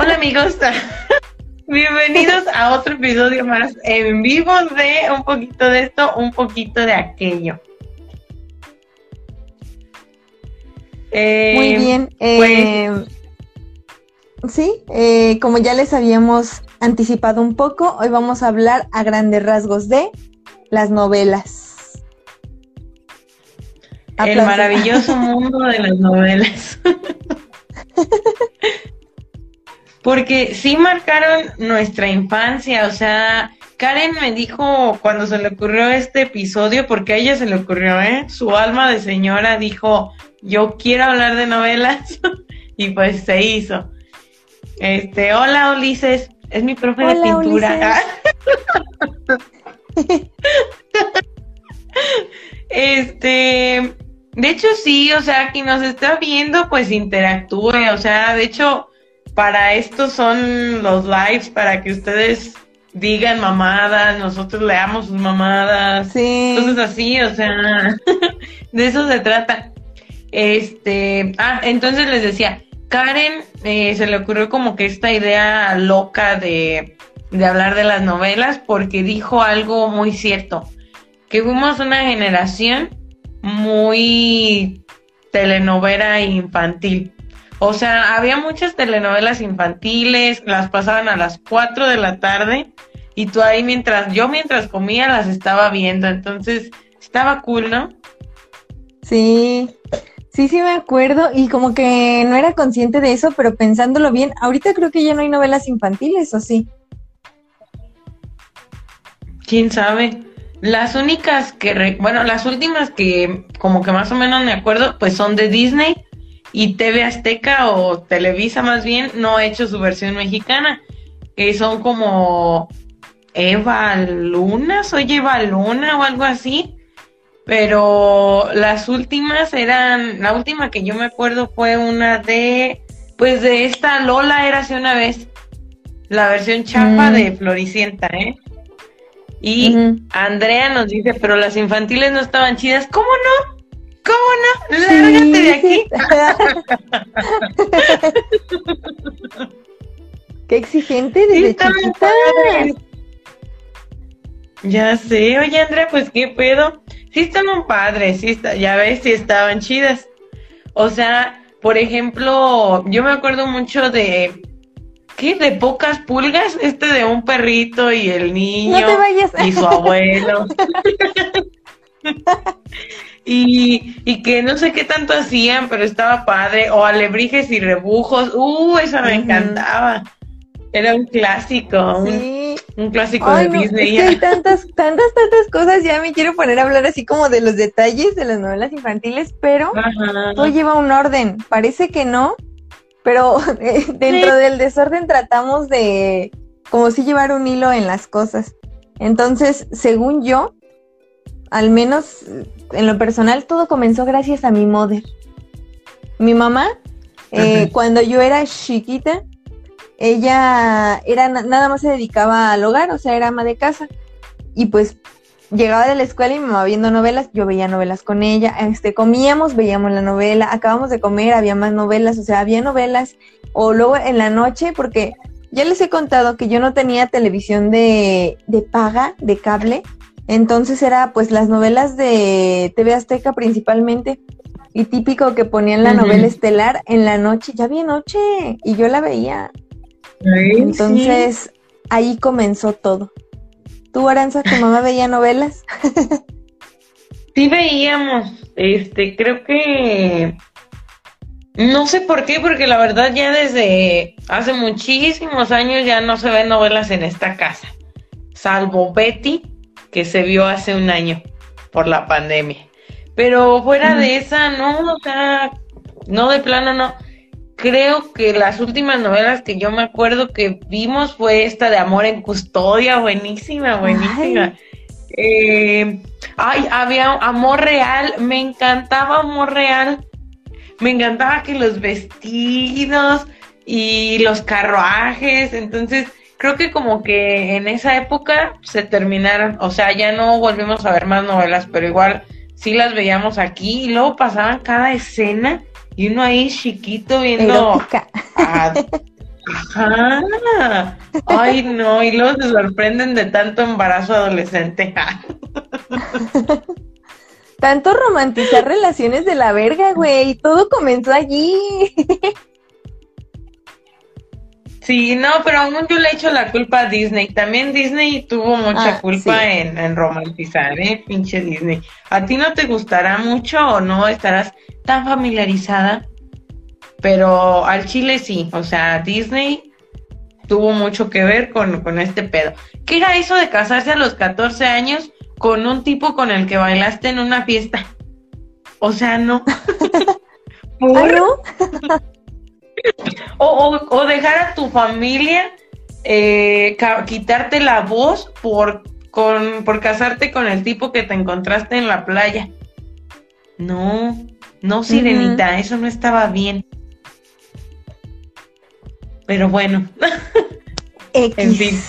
Hola amigos, bienvenidos a otro episodio más en vivo de un poquito de esto, un poquito de aquello. Eh, Muy bien. Eh, pues, sí, eh, como ya les habíamos anticipado un poco, hoy vamos a hablar a grandes rasgos de las novelas. El maravilloso mundo de las novelas. Porque sí marcaron nuestra infancia, o sea, Karen me dijo cuando se le ocurrió este episodio, porque a ella se le ocurrió, ¿eh? Su alma de señora dijo, yo quiero hablar de novelas, y pues se hizo. Este, hola Ulises, es mi profe de pintura. este, de hecho sí, o sea, quien nos está viendo, pues interactúe, o sea, de hecho, para esto son los lives, para que ustedes digan mamadas, nosotros leamos sus mamadas, sí. cosas así, o sea, de eso se trata. Este, ah, entonces les decía, Karen eh, se le ocurrió como que esta idea loca de, de hablar de las novelas porque dijo algo muy cierto, que fuimos una generación muy telenovela infantil. O sea, había muchas telenovelas infantiles, las pasaban a las 4 de la tarde y tú ahí mientras, yo mientras comía las estaba viendo, entonces estaba cool, ¿no? Sí, sí, sí me acuerdo y como que no era consciente de eso, pero pensándolo bien, ahorita creo que ya no hay novelas infantiles, ¿o sí? ¿Quién sabe? Las únicas que, bueno, las últimas que como que más o menos me acuerdo, pues son de Disney y TV Azteca o Televisa más bien no ha hecho su versión mexicana, que son como Eva Luna, soy Eva Luna o algo así, pero las últimas eran, la última que yo me acuerdo fue una de, pues de esta Lola era hace una vez, la versión chapa mm. de Floricienta, ¿eh? Y Andrea nos dice, pero las infantiles no estaban chidas. ¿Cómo no? ¿Cómo no? Lárgate de aquí. Qué exigente desde chiquita. Ya sé, oye Andrea, pues qué pedo. Sí estaban padres, sí está, ya ves, sí estaban chidas. O sea, por ejemplo, yo me acuerdo mucho de ¿qué? De pocas pulgas, este de un perrito y el niño y su abuelo. y, y que no sé qué tanto hacían, pero estaba padre. O alebrijes y rebujos. Uh, eso me encantaba. Era un clásico, un, clásico de Disney. hay tantas, tantas, tantas cosas. Ya me quiero poner a hablar así como de los detalles de las novelas infantiles, pero todo lleva un orden. Parece que no, pero eh, dentro del desorden tratamos de como si llevar un hilo en las cosas. Entonces, según yo, al menos en lo personal, todo comenzó gracias a mi mother. Mi mamá, eh, cuando yo era chiquita, ella era nada más se dedicaba al hogar, o sea, era ama de casa. Y pues llegaba de la escuela y me iba viendo novelas, yo veía novelas con ella, este, comíamos, veíamos la novela, acabamos de comer, había más novelas, o sea, había novelas, o luego en la noche, porque ya les he contado que yo no tenía televisión de, de paga, de cable, entonces era pues las novelas de TV Azteca principalmente, y típico que ponían la novela estelar en la noche, ya vi noche, y yo la veía. Entonces, ahí comenzó todo. ¿Tú, Aranza, tu mamá veía novelas? sí veíamos, este, creo que... No sé por qué, porque la verdad ya desde hace muchísimos años ya no se ven novelas en esta casa, salvo Betty, que se vio hace un año por la pandemia. Pero fuera de esa, no, o sea, no de plano, no creo que las últimas novelas que yo me acuerdo que vimos fue esta de Amor en Custodia, buenísima, buenísima. Ay. Eh, ay, había Amor Real, me encantaba Amor Real. Me encantaba que los vestidos y los carruajes, entonces creo que como que en esa época se terminaron, o sea, ya no volvimos a ver más novelas, pero igual sí las veíamos aquí y luego pasaban cada escena y uno ahí chiquito viendo a, Ajá. Ay, no, y luego se sorprenden de tanto embarazo adolescente. tanto romantizar relaciones de la verga, güey. Todo comenzó allí. Sí, no, pero aún yo le echo la culpa a Disney. También Disney tuvo mucha ah, culpa en, romantizar, ¿eh? Pinche Disney. ¿A ti no te gustará mucho o no estarás tan familiarizada? Pero al Chile sí, o sea, Disney tuvo mucho que ver con, con este pedo. ¿Qué era eso de casarse a los 14 años con un tipo con el que bailaste en una fiesta? O sea, no. ¿Ah, no? o, dejar a tu familia eh, quitarte la voz por, con, por casarte con el tipo que te encontraste en la playa. No, no, Sirenita, eso no estaba bien. Pero bueno. en fin.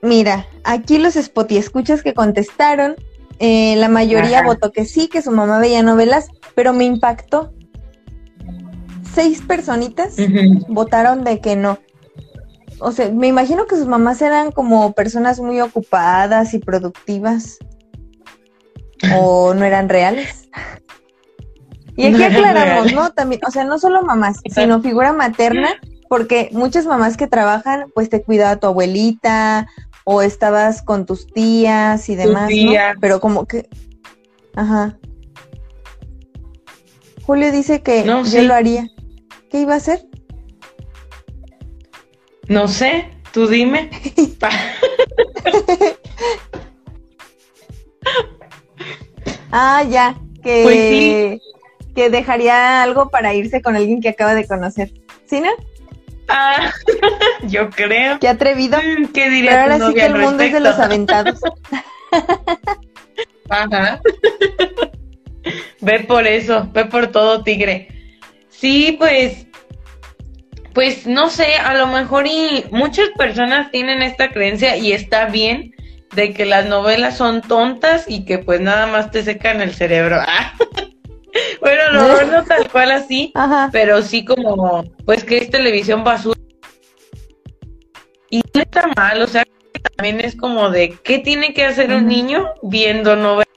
Mira, aquí los spotty escuchas que contestaron, eh, la mayoría votó que sí, que su mamá veía novelas, pero me impactó seis personitas votaron de que no. O sea, me imagino que sus mamás eran como personas muy ocupadas y productivas. O no eran reales. Y aquí aclaramos, ¿no? También, o sea, no solo mamás, sino figura materna, porque muchas mamás que trabajan, pues te cuidaba tu abuelita, o estabas con tus tías y demás, ¿no? Pero como que, ajá. Julio dice que yo lo haría. ¿Qué iba a hacer? No sé, tú dime. ah, ya, que, pues que dejaría algo para irse con alguien que acaba de conocer. ¿Sí, no? Ah, yo creo. Qué atrevido. Mm, ¿Qué diría Pero ahora sí que el mundo es de los aventados. Ajá. ve por eso, ve por todo, tigre. Sí, pues, pues no sé, a lo mejor y muchas personas tienen esta creencia y está bien de que las novelas son tontas y que pues nada más te secan el cerebro. bueno, no, no tal cual así, pero sí como, pues que es televisión basura. Y no está mal, o sea, también es como de, ¿qué tiene que hacer un niño viendo novelas?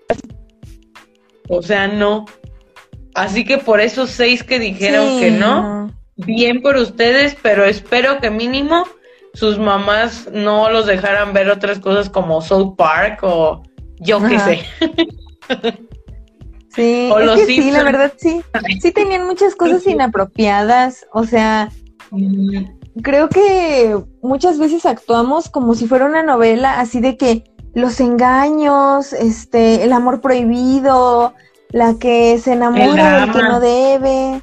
O sea, no. Así que por esos seis que dijeron que no, bien por ustedes, pero espero que mínimo sus mamás no los dejaran ver otras cosas como South Park o yo qué sé. Sí, es que sí, la verdad sí. Sí tenían muchas cosas inapropiadas, o sea, creo que muchas veces actuamos como si fuera una novela así de que los engaños, este, el amor prohibido, la que se enamora del que no debe.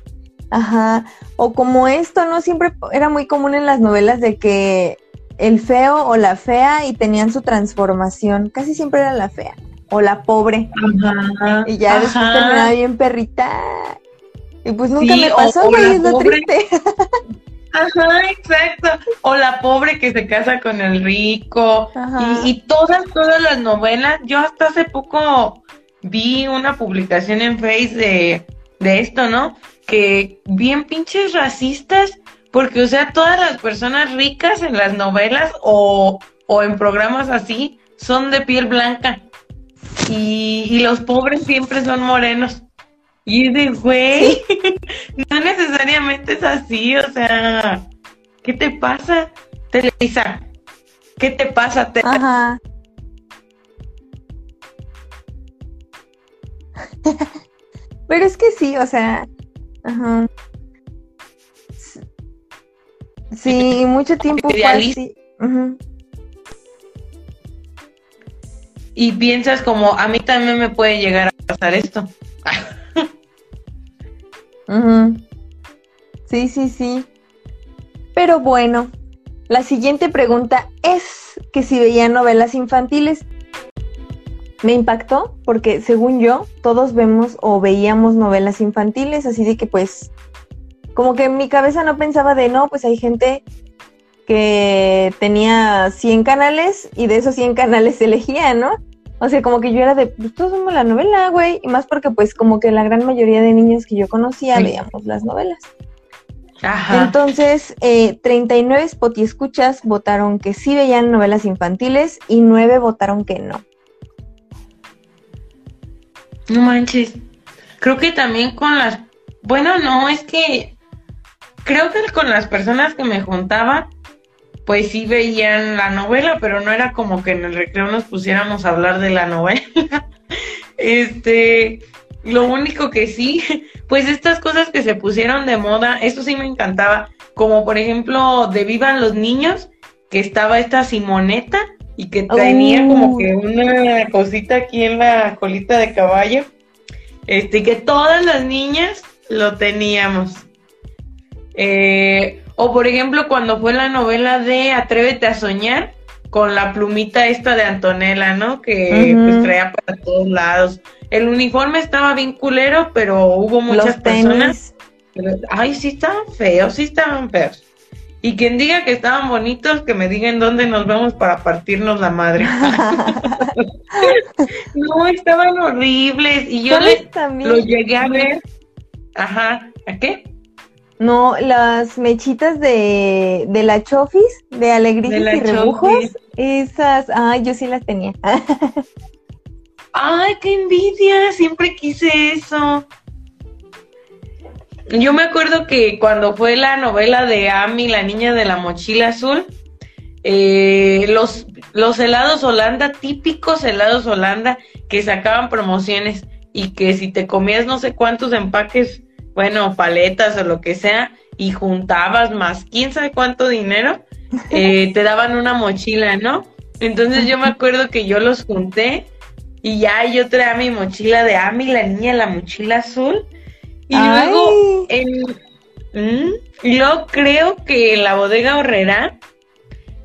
Ajá. O como esto, ¿no? Siempre era muy común en las novelas de que el feo o la fea y tenían su transformación. Casi siempre era la fea. O la pobre. Ajá. Y ya después terminaba bien perrita. Y pues nunca me pasó, güey, es lo triste. Ajá, exacto. O la pobre que se casa con el rico. Y, y, todas, todas las novelas, yo hasta hace poco vi una publicación en Face de, de esto, ¿no? Que bien pinches racistas, porque, o sea, todas las personas ricas en las novelas o, o en programas así son de piel blanca. Y, y los pobres siempre son morenos. Y de güey, no necesariamente es así, o sea, ¿qué te pasa? Televisa, ¿qué te pasa? Ajá. Pero es que sí, o sea, ajá. Sí, mucho tiempo fue así. Y piensas como, a mí también me puede llegar a pasar esto. Sí, sí, sí. Pero bueno, la siguiente pregunta es que si veía novelas infantiles me impactó porque según yo todos vemos o veíamos novelas infantiles, así de que pues como que en mi cabeza no pensaba de no, pues hay gente que tenía 100 canales y de esos 100 canales se elegía, ¿no? O sea, como que yo era de, pues todos vemos la novela, güey, y más porque pues como que la gran mayoría de niños que yo conocía veíamos las novelas. Ajá. Entonces, eh, 39 escuchas votaron que sí veían novelas infantiles y 9 votaron que no. No manches. Creo que también con las... Bueno, no, es que creo que con las personas que me juntaba, pues sí veían la novela, pero no era como que en el recreo nos pusiéramos a hablar de la novela. este, lo único que sí, pues estas cosas que se pusieron de moda, eso sí me encantaba, como por ejemplo de Vivan los Niños, que estaba esta Simoneta y que tenía como oh. que una cosita aquí en la colita de caballo, este, que todas las niñas lo teníamos. Eh, o por ejemplo, cuando fue la novela de Atrévete a soñar, con la plumita esta de Antonella, ¿no? Que pues traía para todos lados. El uniforme estaba bien culero, pero hubo muchas personas. ay, sí estaban feos, sí estaban feos. Y quien diga que estaban bonitos, que me digan dónde nos vemos para partirnos la madre. no, estaban horribles. Y yo les lo llegué a ver. Ajá, ¿a qué? No, las mechitas de, de la Chofis, de Alegrías y Rebujos, esas, ay, yo sí las tenía. ay, qué envidia, siempre quise eso. Yo me acuerdo que cuando fue la novela de Amy, la niña de la mochila azul, eh, los, los helados Holanda, típicos helados Holanda, que sacaban promociones y que si te comías no sé cuántos empaques bueno, paletas o lo que sea, y juntabas más quién sabe cuánto dinero, eh, te daban una mochila, ¿no? Entonces yo me acuerdo que yo los junté y ya yo traía mi mochila de Ami, la niña, la mochila azul. Y luego, en, yo creo que en la bodega horrera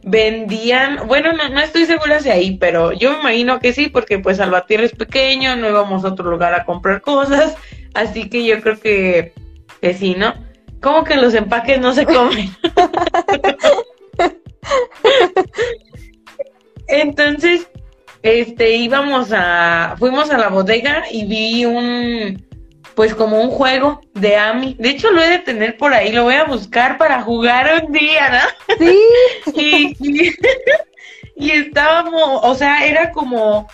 vendían, bueno, no, no, estoy segura si ahí, pero yo me imagino que sí, porque pues Salvatierra es pequeño, no íbamos a otro lugar a comprar cosas, Así que yo creo que, que sí, ¿no? ¿Cómo que los empaques no se comen? Entonces, este, íbamos a, fuimos a la bodega y vi un, pues como un juego de Ami. De hecho, lo he de tener por ahí, lo voy a buscar para jugar un día, ¿no? Sí. y, y estábamos, o sea, era como,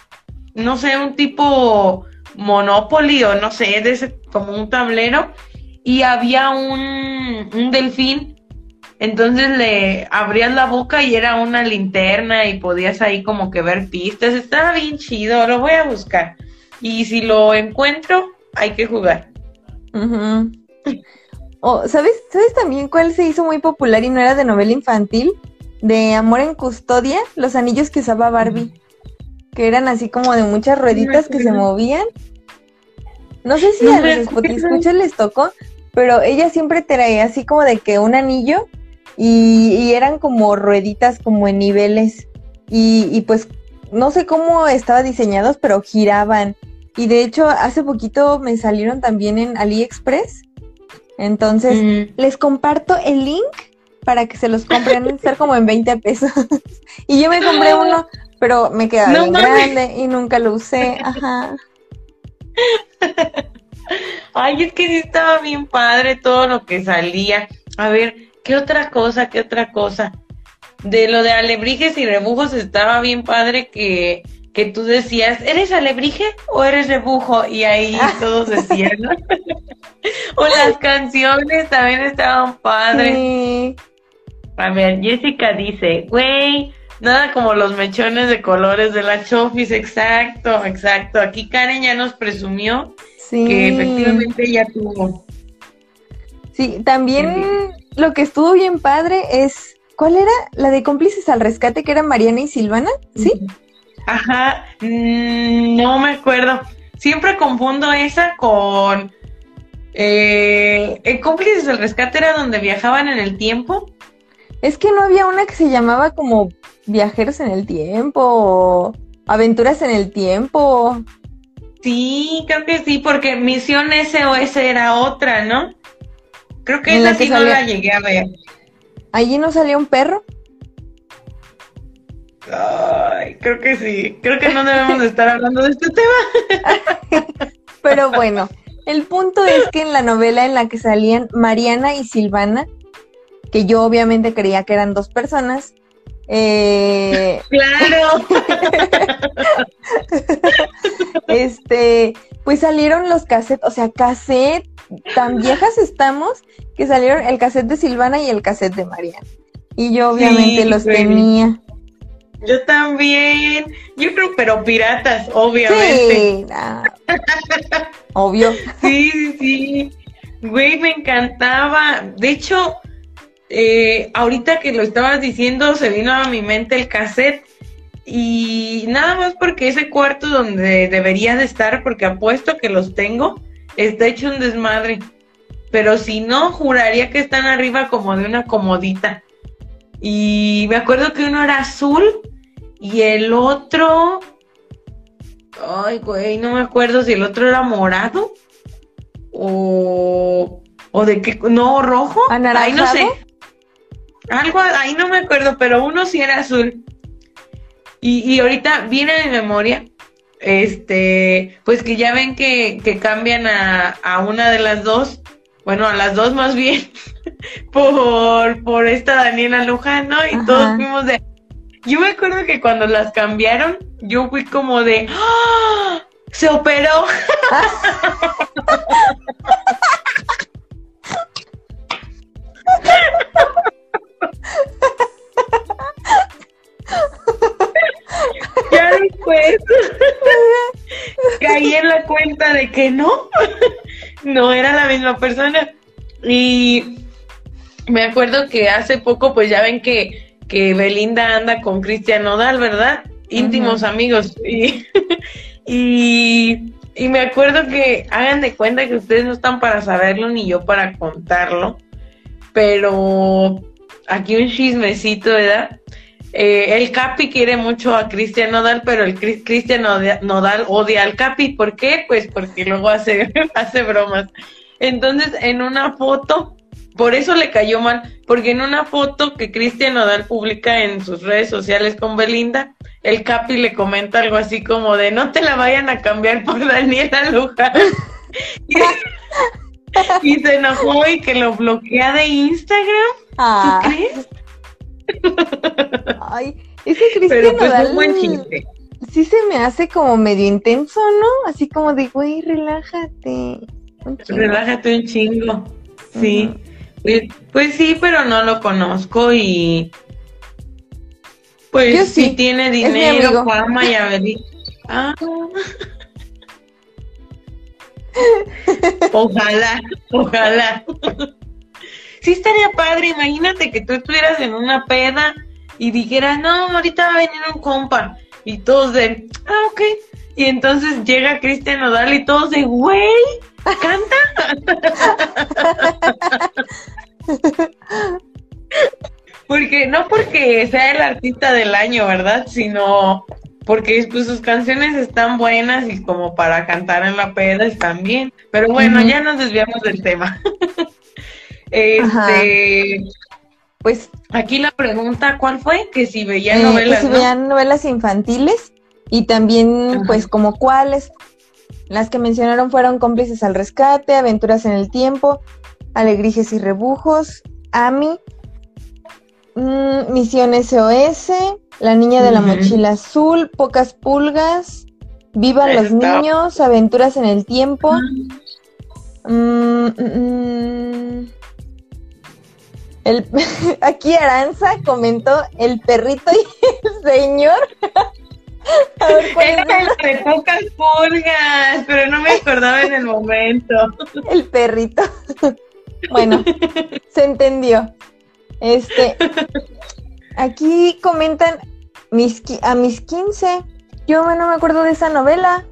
no sé, un tipo Monopoly o no sé, de ese, como un tablero, y había un, un delfín. Entonces le abrías la boca y era una linterna y podías ahí como que ver pistas. Estaba bien chido, lo voy a buscar. Y si lo encuentro, hay que jugar. oh, ¿sabes, ¿Sabes también cuál se hizo muy popular y no era de novela infantil? De Amor en Custodia, los anillos que usaba Barbie que eran así como de muchas rueditas que se movían. No sé si a los escuchas les tocó, pero ella siempre traía así como de que un anillo y, eran como rueditas como en niveles y, pues no sé cómo estaba diseñados, pero giraban. Y de hecho hace poquito me salieron también en AliExpress. Entonces les comparto el link para que se los compren, estar como en 20 pesos. y yo me compré uno pero me quedaba bien grande y nunca lo usé. Ajá. Ay, es que sí estaba bien padre todo lo que salía. A ver, ¿qué otra cosa? ¿Qué otra cosa? De lo de alebrijes y rebujos estaba bien padre que, que tú decías, ¿eres alebrije o eres rebujo? Y ahí todos decían, ¿no? o las canciones también estaban padres. A ver, Jessica dice, güey, Nada como los mechones de colores de la Chofis, exacto, exacto. Aquí Karen ya nos presumió que efectivamente ella tuvo. Sí, también lo que estuvo bien padre es, ¿cuál era? La de cómplices al rescate, que era Mariana y Silvana, ¿sí? Ajá, mm, no me acuerdo. Siempre confundo esa con... Eh, el cómplices al rescate era donde viajaban en el tiempo. Es que no había una que se llamaba como Viajeros en el Tiempo o Aventuras en el Tiempo. Sí, creo que sí, porque Misión SOS era otra, ¿no? Creo que esa sí no la llegué a ver. ¿Allí no salía un perro? Ay, creo que sí. Creo que no debemos de estar hablando de este tema. Pero bueno, El punto es que en la novela en la que salían Mariana y Silvana, que yo obviamente creía que eran dos personas, eh... Claro. este, pues salieron los cassettes, o sea, cassette, tan viejas estamos que salieron el cassette de Silvana y el cassette de Mariana. Y yo obviamente los tenía. Yo también. Yo creo, pero piratas, obviamente. Sí, Obvio. Sí, sí, sí. Güey, me encantaba. De hecho, eh, ahorita que lo estabas diciendo, se vino a mi mente el cassette. Y nada más porque ese cuarto donde debería de estar, porque apuesto que los tengo, está hecho un desmadre. Pero si no, juraría que están arriba como de una comodita. Y me acuerdo que uno era azul y el otro, ay, güey, no me acuerdo si el otro era morado o, o de qué, no, rojo. Ahí no sé. Algo, ahí no me acuerdo, pero uno sí era azul. Y, y ahorita viene a mi memoria, este, pues que ya ven que, que cambian a, a una de las dos, bueno, a las dos más bien, por, por esta Daniela Lujano y todos fuimos de... Yo me acuerdo que cuando las cambiaron, yo fui como de... ¡Ah! Se operó. ya después caí en la cuenta de que no, no era la misma persona. Y me acuerdo que hace poco, pues ya ven que, que Belinda anda con Cristian Nodal, ¿verdad? Íntimos amigos. Y, y, me acuerdo que hagan de cuenta que ustedes no están para saberlo ni yo para contarlo, pero aquí un chismecito, ¿verdad? Eh, el Capi quiere mucho a Cristian Nodal, pero el Cristian Nodal odia al Capi. ¿Por qué? Pues porque luego hace, hace bromas. Entonces, en una foto por eso le cayó mal, porque en una foto que Cristian Nodal publica en sus redes sociales con Belinda, el Capi le comenta algo así como de no te la vayan a cambiar por Daniela Luján. y, se enojó y que lo bloquea de Instagram. ¿Tú ah. crees? Ay, ese Cristian pues, Nodal. buen chiste. Sí se me hace como medio intenso, ¿no? Así como de, güey, relájate. Relájate un chingo. Sí. Pues, pues, sí, pero no lo conozco y pues sí. si tiene dinero, fama y. Ah. ojalá, ojalá. sí estaría padre, imagínate que tú estuvieras en una peda y dijeras, no, ahorita va a venir un compa. Y todos de, ah, ok. Y entonces llega Cristian Nodal y todos de, güey, ¿Canta? porque no porque sea el artista del año, ¿verdad? Sino porque pues, sus canciones están buenas y como para cantar en la peda están bien. Pero bueno, ya nos desviamos del tema. este, pues aquí la pregunta, ¿cuál fue? Que si veía eh, novelas. Que si veían novelas infantiles y también, pues, como cuáles. Las que mencionaron fueron Cómplices al Rescate, Aventuras en el Tiempo, Alegrijes y Rebujos, AMI, mm, Misión SOS, La Niña de la Mochila Azul, Pocas Pulgas, Vivan los Niños, Aventuras en el Tiempo. Mm, mm, el, aquí Aranza comentó el perrito y el señor. Era el de pocas pulgas, pero no me acordaba en el momento. El perrito. Bueno, se entendió. Este, aquí comentan mis, a mis 15. Yo no me acuerdo de esa novela.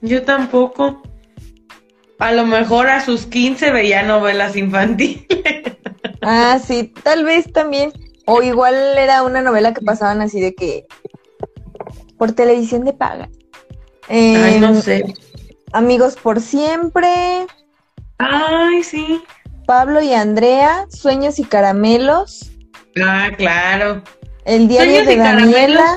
Yo tampoco. A lo mejor a sus 15 veía novelas infantiles. Ah, sí, tal vez también. O igual era una novela que pasaban así de que por televisión de paga. Ay, no em, sé. Amigos por siempre. Ay, sí. Pablo y Andrea, Sueños y Caramelos. Ah, claro. El diario de Daniela.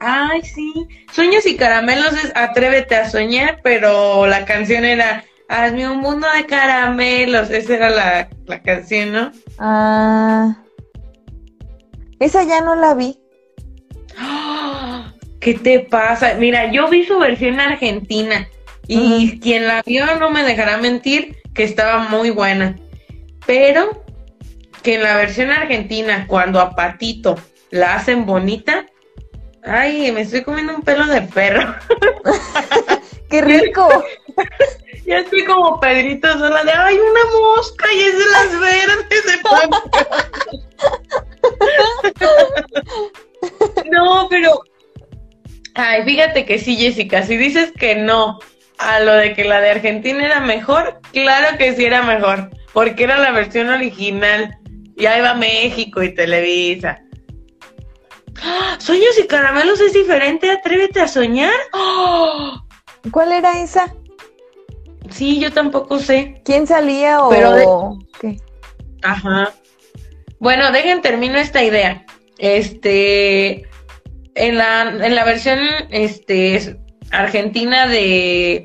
Ay, sí. Sueños y caramelos es Atrévete a soñar, pero la canción era Hazme un mundo de caramelos. Esa era la, la canción, ¿no? Ah. Esa ya no la vi. ¿Qué te pasa? Mira, yo vi su versión argentina y quien la vio no me dejará mentir que estaba muy buena. Pero que en la versión argentina, cuando a Patito la hacen bonita, ay, me estoy comiendo un pelo de perro. ¡Qué rico! Ya estoy como Pedrito sola de, ay, una mosca y es de las verdes de No, pero, ay, fíjate que sí, Jessica, si dices que no a lo de que la de Argentina era mejor, claro que sí era mejor, porque era la versión original. Y ahí va México y Televisa. ¡Ah! Sueños y caramelos es diferente, atrévete a soñar. ¡Oh! ¿Cuál era esa? Sí, yo tampoco sé. ¿Quién salía o Pero qué? Ajá. Bueno, dejen termino esta idea. Este en la, en la versión este argentina de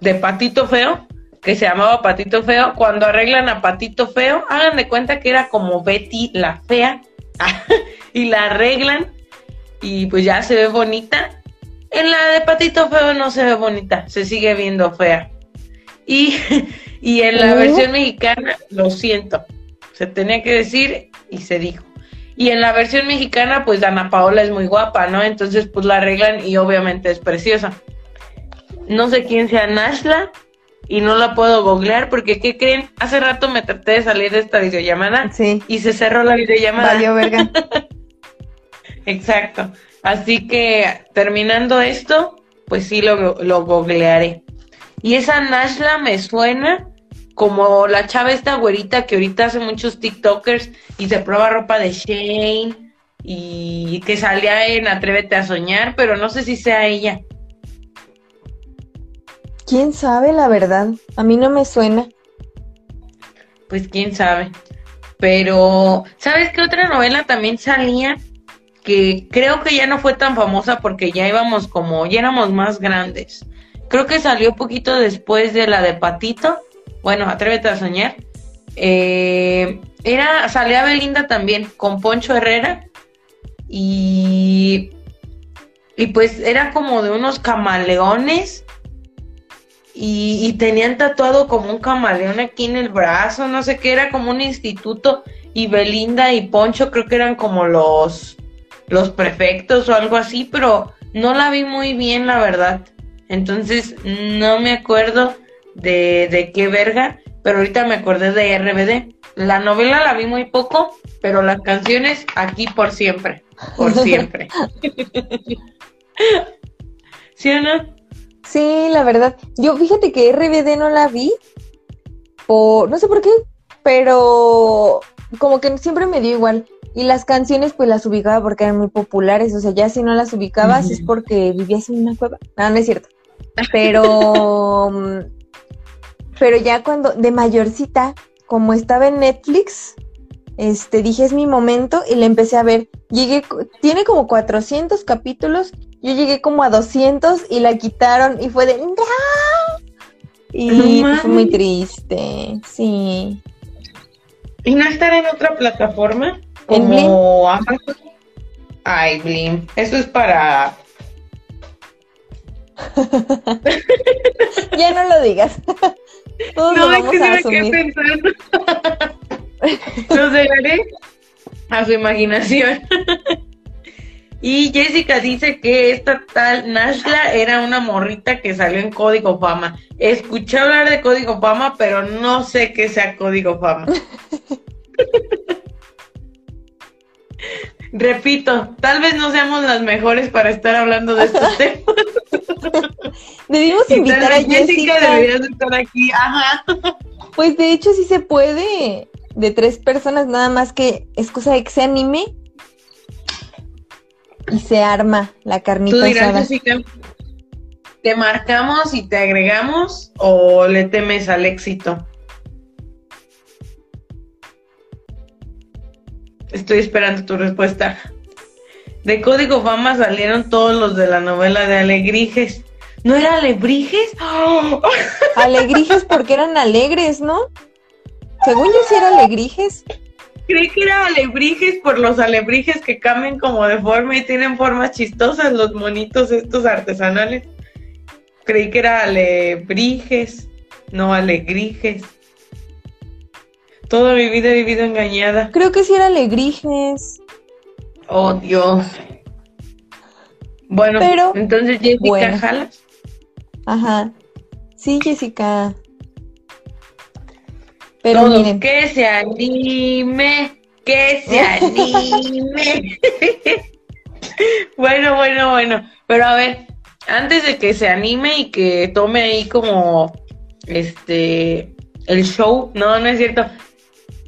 de Patito Feo, que se llamaba Patito Feo, cuando arreglan a Patito Feo, hagan de cuenta que era como Betty la fea y la arreglan y pues ya se ve bonita en la de Patito Feo no se ve bonita, se sigue viendo fea. Y, y en la versión mexicana, lo siento, se tenía que decir y se dijo. Y en la versión mexicana, pues Ana Paola es muy guapa, ¿no? Entonces, pues la arreglan y obviamente es preciosa. No sé quién sea Nashla y no la puedo googlear porque, ¿qué creen? Hace rato me traté de salir de esta videollamada sí. y se cerró la videollamada. Valió verga. Exacto. Así que terminando esto, pues sí lo, lo googlearé. Y esa Nashla me suena como la chava esta güerita que ahorita hace muchos TikTokers y se prueba ropa de Shane y que salía en Atrévete a Soñar, pero no sé si sea ella. ¿Quién sabe la verdad? A mí no me suena. Pues quién sabe. Pero, ¿sabes qué otra novela también salía? que creo que ya no fue tan famosa porque ya íbamos como, ya éramos más grandes. Creo que salió poquito después de la de Patito. Bueno, atrévete a soñar. Eh, era, salía Belinda también con Poncho Herrera. Y, y pues era como de unos camaleones. Y, y tenían tatuado como un camaleón aquí en el brazo, no sé qué, era como un instituto. Y Belinda y Poncho creo que eran como los los prefectos o algo así, pero no la vi muy bien, la verdad. Entonces, no me acuerdo de, de qué verga, pero ahorita me acordé de RBD. La novela la vi muy poco, pero las canciones aquí por siempre, por siempre. ¿Sí o no? Sí, la verdad. Yo fíjate que RBD no la vi por no sé por qué, pero como que siempre me dio igual. Y las canciones pues las ubicaba porque eran muy populares, o sea, ya si no las ubicabas es porque vivías en una cueva. No, no es cierto. Pero, pero ya cuando, de mayorcita, como estaba en Netflix, este, dije es mi momento y le empecé a ver. Llegué, tiene como 400 capítulos, yo llegué como a 200 y la quitaron y fue de ¡No! Y fue muy triste, sí. ¿Y no estar en otra plataforma? Como Amazon. Ay, Blim. Eso es para. ya no lo digas. no, lo vamos es que a asumir. pensando. Los dejaré a su imaginación. y Jessica dice que esta tal Nashla era una morrita que salió en Código Fama. Escuché hablar de Código Fama, pero no sé qué sea Código Fama. Repito, tal vez no seamos las mejores para estar hablando de estos temas. Debimos invitar a Jessica. deberías estar aquí, ajá. Pues de hecho sí se puede, de tres personas, nada más que es cosa de que se anime y se arma la carnita Tú dirás, Jessica, ¿te marcamos y te agregamos o le temes al éxito? Estoy esperando tu respuesta. de Código Fama salieron todos los de la novela de Alegrijes. ¿No era Alebrijes? Alegrijes porque eran alegres, ¿no? Según yo sí era Alegrijes. Creí que era Alebrijes por los alebrijes que cambian como de forma y tienen formas chistosas, los monitos estos artesanales. Creí que era Alebrijes, no Alegrijes. Toda mi vida he vivido engañada. Creo que sí era Alegrijes. Oh, Dios. Bueno, Pero, entonces Jessica Jalas. Ajá. Sí, Jessica. Pero miren. que se anime, que se anime. bueno, bueno, bueno. Pero a ver, antes de que se anime y que tome ahí como este el show, no, no es cierto.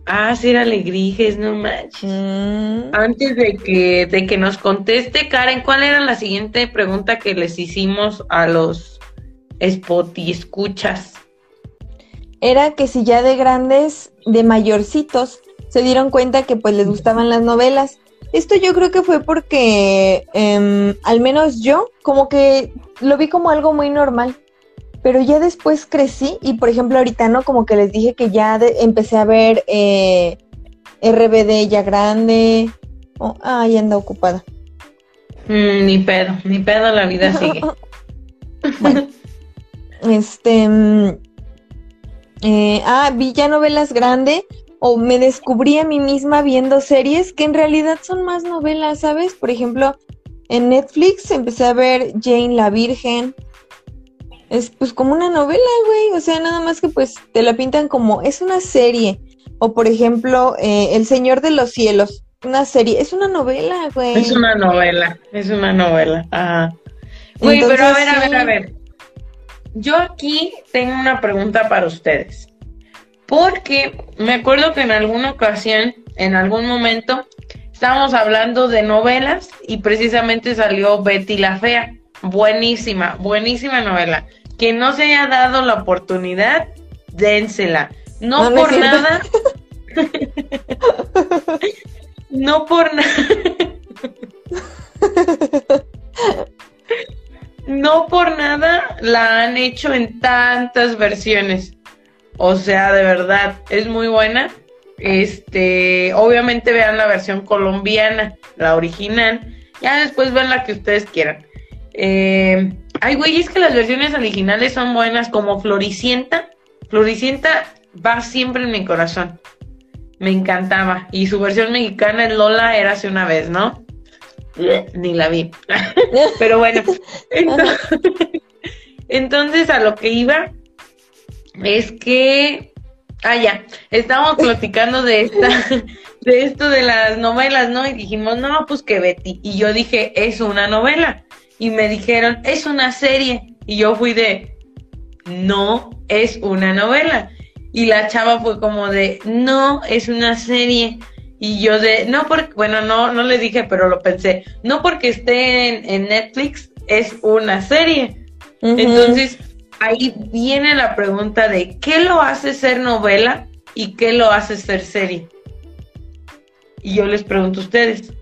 Ah, sí era Alegrijes, no manches. Mm. Antes de que, de que nos conteste, Karen, ¿cuál era la siguiente pregunta que les hicimos a los spot y escuchas? Era que si ya de grandes, de mayorcitos, se dieron cuenta que pues les gustaban las novelas. Esto yo creo que fue porque, em, al menos yo, como que lo vi como algo muy normal pero ya después crecí y por ejemplo ahorita no, como que les dije que ya empecé a ver eh, RBD ya grande. Oh, ah, ya anda ocupada. Mm, ni pedo, ni pedo, la vida sigue. bueno, este... Mm, eh, ah, vi ya novelas grande o me descubrí a mí misma viendo series que en realidad son más novelas, ¿sabes? Por ejemplo, en Netflix empecé a ver Jane la Virgen, es pues como una novela, güey. O sea, nada más que pues te la pintan como es una serie. O por ejemplo, eh, El Señor de los Cielos, una serie. Es una novela, güey. Es una novela, es una novela. Ajá. Güey, pero a ver, a ver, a ver. Yo aquí tengo una pregunta para ustedes. Porque me acuerdo que en alguna ocasión, en algún momento, estábamos hablando de novelas y precisamente salió Betty la Fea. Buenísima, buenísima novela. Que no se haya dado la oportunidad, dénsela. No, por nada. no por nada. no por nada la han hecho en tantas versiones. O sea, de verdad, es muy buena. Este, obviamente vean la versión colombiana, la original. Ya después ven la que ustedes quieran. Eh, ay, güey, es que las versiones originales son buenas, como Floricienta. Floricienta va siempre en mi corazón. Me encantaba. Y su versión mexicana en Lola era hace una vez, ¿no? Ni la vi. Pero bueno. Entonces, a lo que iba es que. Ah, ya. Estábamos platicando de esta. De esto de las novelas, ¿no? Y dijimos, no, pues que Betty. Y yo dije, es una novela y me dijeron, es una serie. Y yo fui de, no, es una novela. Y la chava fue como de, no, es una serie. Y yo de, no, porque, bueno, no, no le dije, pero lo pensé, no porque esté en, Netflix, es una serie. Entonces, ahí viene la pregunta de, ¿qué lo hace ser novela y qué lo hace ser serie? Y yo les pregunto a ustedes.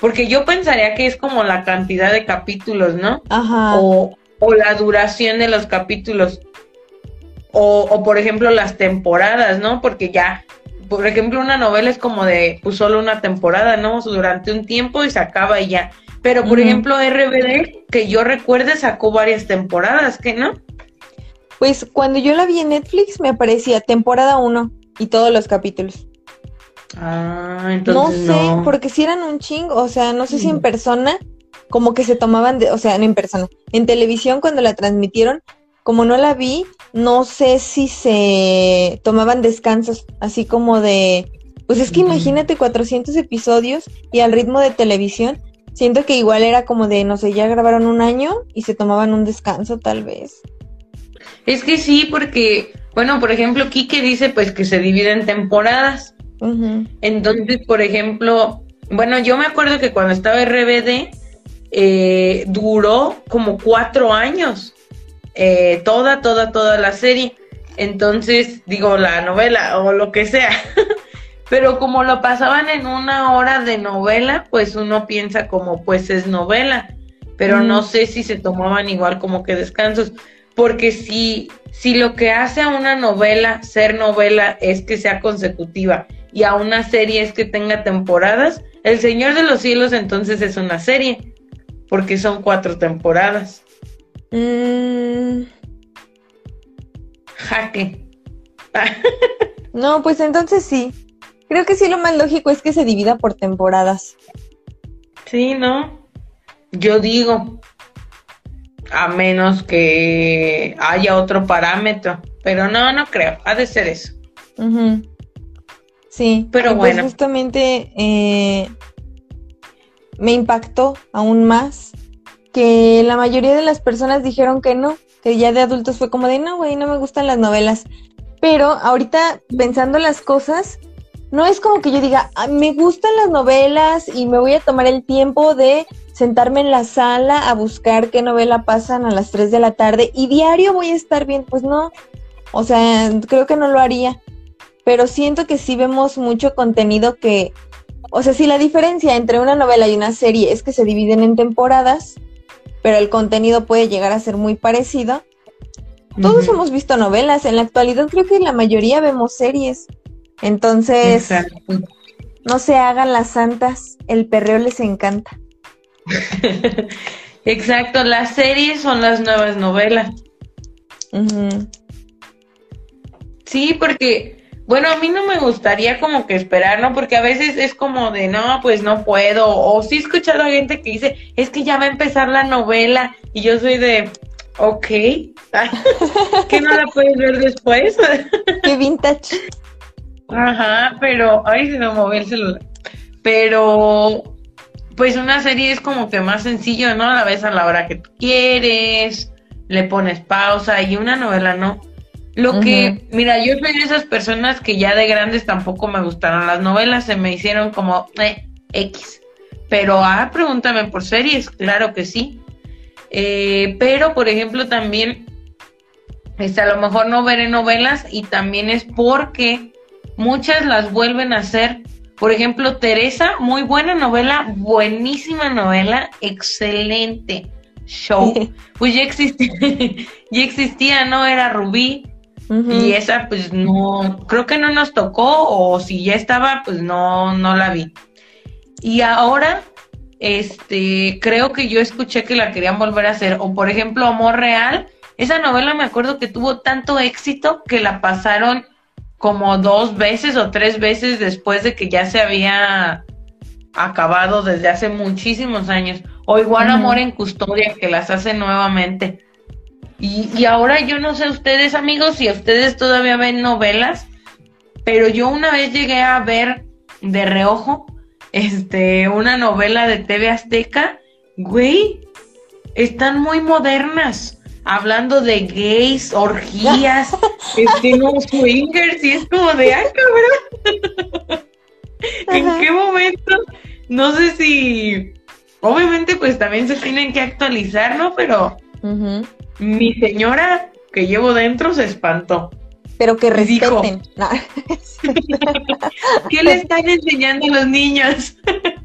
Porque yo pensaría que es como la cantidad de capítulos, ¿no? Ajá. O, la duración de los capítulos. O, o, por ejemplo, las temporadas, ¿no? Porque ya, por ejemplo, una novela es como de, pues solo una temporada, ¿no? Durante un tiempo y se acaba y ya. Pero, por ejemplo, RBD, que yo recuerde, sacó varias temporadas, ¿qué no? Pues cuando yo la vi en Netflix me aparecía temporada 1 y todos los capítulos. Ah, entonces no sé, porque si eran un chingo, o sea, no sé si en mm. persona, como que se tomaban, de, o sea, no en persona, en televisión cuando la transmitieron, como no la vi, no sé si se tomaban descansos, así como de, pues es que imagínate 400 episodios y al ritmo de televisión, siento que igual era como de, no sé, ya grabaron un año y se tomaban un descanso tal vez. Es que sí, porque, bueno, por ejemplo, Kike dice pues que se divide en temporadas. Entonces, por ejemplo, bueno, yo me acuerdo que cuando estaba RBD eh, duró como cuatro años, eh, toda, toda, toda la serie. Entonces, digo, la novela o lo que sea. pero como lo pasaban en una hora de novela, pues uno piensa como pues es novela, pero no sé si se tomaban igual como que descansos, porque si, si lo que hace a una novela ser novela es que sea consecutiva y a una serie es que tenga temporadas, El Señor de los Cielos entonces es una serie, porque son cuatro temporadas. Mm. Jaque. no, pues entonces sí. Creo que sí lo más lógico es que se divida por temporadas. Sí, ¿no? Yo digo, a menos que haya otro parámetro, pero no, no creo, ha de ser eso. Sí, pero pues bueno. justamente eh, me impactó aún más que la mayoría de las personas dijeron que no, que ya de adultos fue como de no, güey, no me gustan las novelas. Pero ahorita pensando las cosas, no es como que yo diga, me gustan las novelas y me voy a tomar el tiempo de sentarme en la sala a buscar qué novela pasan a las 3 de la tarde y diario voy a estar bien. Pues no, o sea, creo que no lo haría. Pero siento que sí vemos mucho contenido que, o sea, si la diferencia entre una novela y una serie es que se dividen en temporadas, pero el contenido puede llegar a ser muy parecido. Todos hemos visto novelas, en la actualidad creo que la mayoría vemos series. Entonces, no se hagan las santas, el perreo les encanta. Exacto, las series son las nuevas novelas. Sí, porque, bueno, a mí no me gustaría como que esperar, ¿no? Porque a veces es como de, no, pues no puedo. O sí he escuchado a gente que dice, es que ya va a empezar la novela. Y yo soy de, ok, que no la puedes ver después. Qué vintage. Ajá, pero, ay, se me movió el celular. Pero, pues una serie es como que más sencillo, ¿no? La ves a la hora que tú quieres, le pones pausa y una novela no. Lo que, mira, yo soy de esas personas que ya de grandes tampoco me gustaron las novelas, se me hicieron como eh, X. Pero, ah, pregúntame por series, claro que sí. Eh, pero, por ejemplo, también, este, a lo mejor no veré novelas y también es porque muchas las vuelven a hacer. Por ejemplo, Teresa, muy buena novela, buenísima novela, excelente show. Pues ya existía, ya existía, ¿no? Era Rubí. Y esa, pues no, creo que no nos tocó, o si ya estaba, pues no, no la vi. Y ahora, este, creo que yo escuché que la querían volver a hacer. O por ejemplo, Amor Real. Esa novela me acuerdo que tuvo tanto éxito que la pasaron como dos veces o tres veces después de que ya se había acabado desde hace muchísimos años. O igual Amor en Custodia, que las hace nuevamente. Y, y ahora yo no sé ustedes, amigos, si ustedes todavía ven novelas, pero yo una vez llegué a ver de reojo este una novela de TV Azteca, güey, están muy modernas hablando de gays, orgías, este, no, swingers, y es como de, ay, cabrón. ¿En qué momento? No sé si, obviamente, pues también se tienen que actualizar, ¿no? Pero mi señora que llevo dentro se espantó. Pero que respeten. ¿Qué le están enseñando a los niños?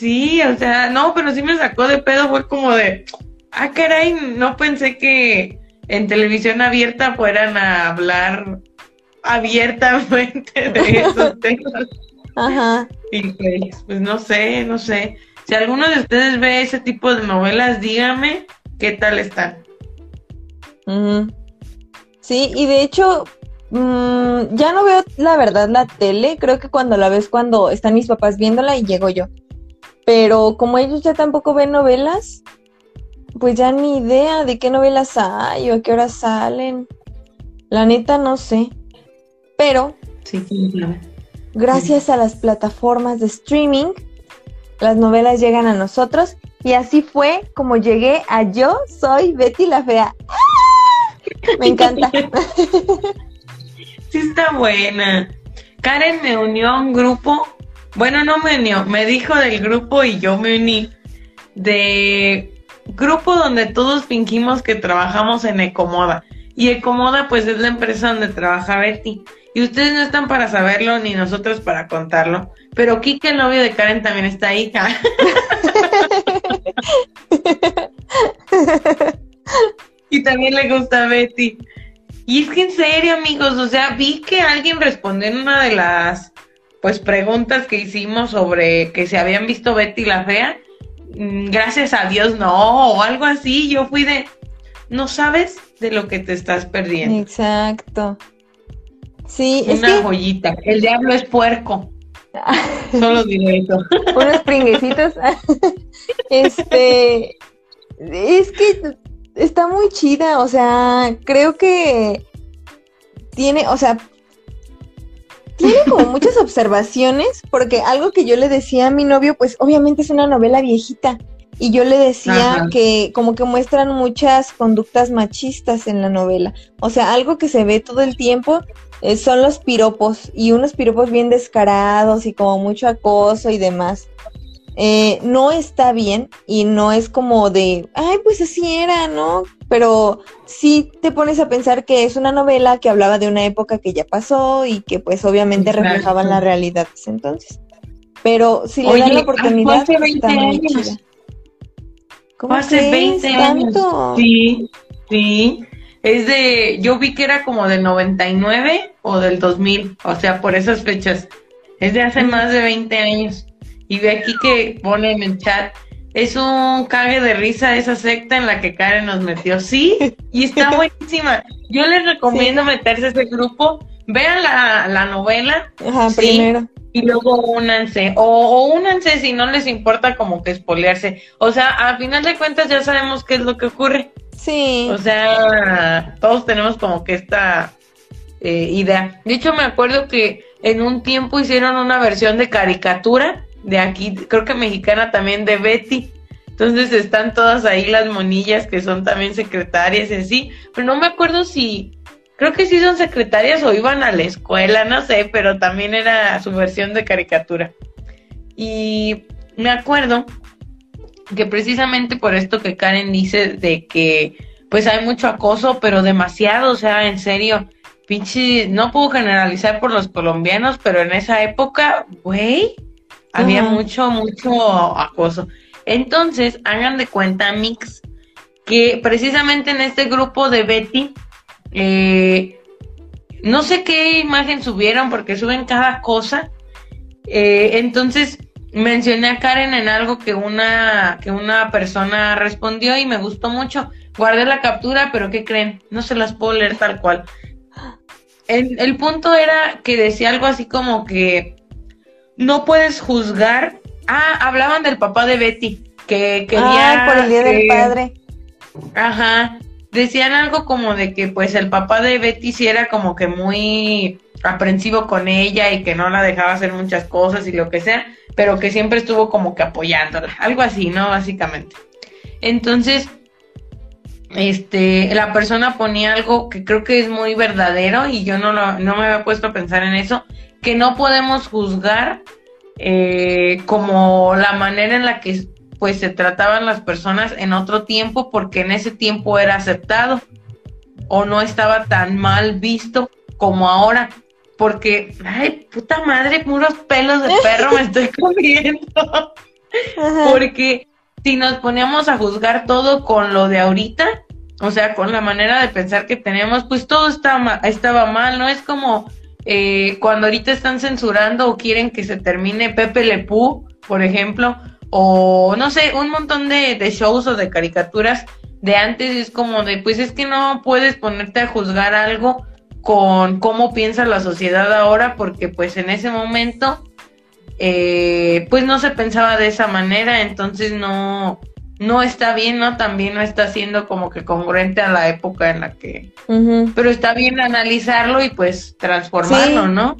Sí, o sea, no, pero sí me sacó de pedo, fue como de, ah, caray, no pensé que en televisión abierta fueran a hablar abiertamente de esos temas. Ajá. Y pues, pues no sé, no sé. Si alguno de ustedes ve ese tipo de novelas, dígame qué tal están. Sí, y de hecho, mm, ya no veo la verdad la tele, creo que cuando la ves cuando están mis papás viéndola y llego yo. Pero como ellos ya tampoco ven novelas, pues ya ni idea de qué novelas hay o a qué horas salen. La neta no sé. Pero sí, gracias a las plataformas de streaming, las novelas llegan a nosotros y así fue como llegué a Yo Soy Betty la Fea. Me encanta. sí está buena. Karen me unió a un grupo bueno, no me unió, me dijo del grupo y yo me uní. De grupo donde todos fingimos que trabajamos en Ecomoda. Y Ecomoda, pues es la empresa donde trabaja Betty. Y ustedes no están para saberlo, ni nosotros para contarlo. Pero Kike, el novio de Karen, también está ahí. y también le gusta a Betty. Y es que en serio, amigos, o sea, vi que alguien respondió en una de las pues preguntas que hicimos sobre que se habían visto Betty la fea. Mm, gracias a Dios no, o algo así. Yo fui de, no sabes de lo que te estás perdiendo. Exacto. Sí, Una es joyita. El diablo es puerco. Solo diré eso. Unos pringuecitos. este. Es que está muy chida. O sea, creo que tiene, o sea, tiene como muchas observaciones, porque algo que yo le decía a mi novio, pues obviamente es una novela viejita. Y yo le decía que como que muestran muchas conductas machistas en la novela. O sea, algo que se ve todo el tiempo eh, son los piropos y unos piropos bien descarados y como mucho acoso y demás. Eh, no está bien y no es como de, ay, pues así era, ¿no? Pero sí te pones a pensar que es una novela que hablaba de una época que ya pasó y que pues obviamente reflejaban la realidad entonces. Pero si le dan la oportunidad, está muy chida. ¿Cómo hace 20 años. Sí, sí. Es de, yo vi que era como del 99 o del 2000, o sea, por esas fechas. Es de hace más de 20 años. Y ve aquí que pone en el chat, es un cague de risa esa secta en la que Karen nos metió. Sí, y está buenísima. Yo les recomiendo meterse a ese grupo. Vean la, la novela. Ajá, primero. Y luego únanse. O, o, únanse si no les importa como que espolearse. O sea, a final de cuentas ya sabemos qué es lo que ocurre. Sí. O sea, todos tenemos como que esta eh, idea. De hecho, me acuerdo que en un tiempo hicieron una versión de caricatura de aquí, creo que mexicana también, de Betty. Entonces están todas ahí las monillas que son también secretarias y así. Pero no me acuerdo si, creo que sí son secretarias o iban a la escuela, no sé, pero también era su versión de caricatura. Y me acuerdo que precisamente por esto que Karen dice de que pues hay mucho acoso, pero demasiado, o sea, en serio, pinche, no puedo generalizar por los colombianos, pero en esa época, güey, había mucho, mucho acoso. Entonces, hagan de cuenta, Mix, que precisamente en este grupo de Betty, eh, no sé qué imagen subieron porque suben cada cosa. Eh, entonces, mencioné a Karen en algo que una, que una persona respondió y me gustó mucho. Guardé la captura, pero ¿qué creen? No se las puedo leer tal cual. El, el punto era que decía algo así como que no puedes juzgar. Ah, hablaban del papá de Betty, que quería... Ah, por el Día del Padre. Ajá. Decían algo como de que pues el papá de Betty sí era como que muy aprensivo con ella y que no la dejaba hacer muchas cosas y lo que sea, pero que siempre estuvo como que apoyándola, algo así, ¿no? Básicamente. Entonces, este, la persona ponía algo que creo que es muy verdadero y yo no, lo, no me había puesto a pensar en eso, que no podemos juzgar eh, como la manera en la que pues se trataban las personas en otro tiempo porque en ese tiempo era aceptado o no estaba tan mal visto como ahora porque ay puta madre puros pelos de perro me estoy comiendo. Porque si nos poníamos a juzgar todo con lo de ahorita o sea con la manera de pensar que tenemos pues todo estaba estaba mal no es como eh, cuando ahorita están censurando o quieren que se termine Pepe Le Pú, por ejemplo, o no sé, un montón de, de, shows o de caricaturas de antes es como de, pues es que no puedes ponerte a juzgar algo con cómo piensa la sociedad ahora, porque pues en ese momento, eh, pues no se pensaba de esa manera, entonces no, no está bien, ¿no? También no está siendo como que congruente a la época en la que... Pero está bien analizarlo y pues transformarlo, ¿no?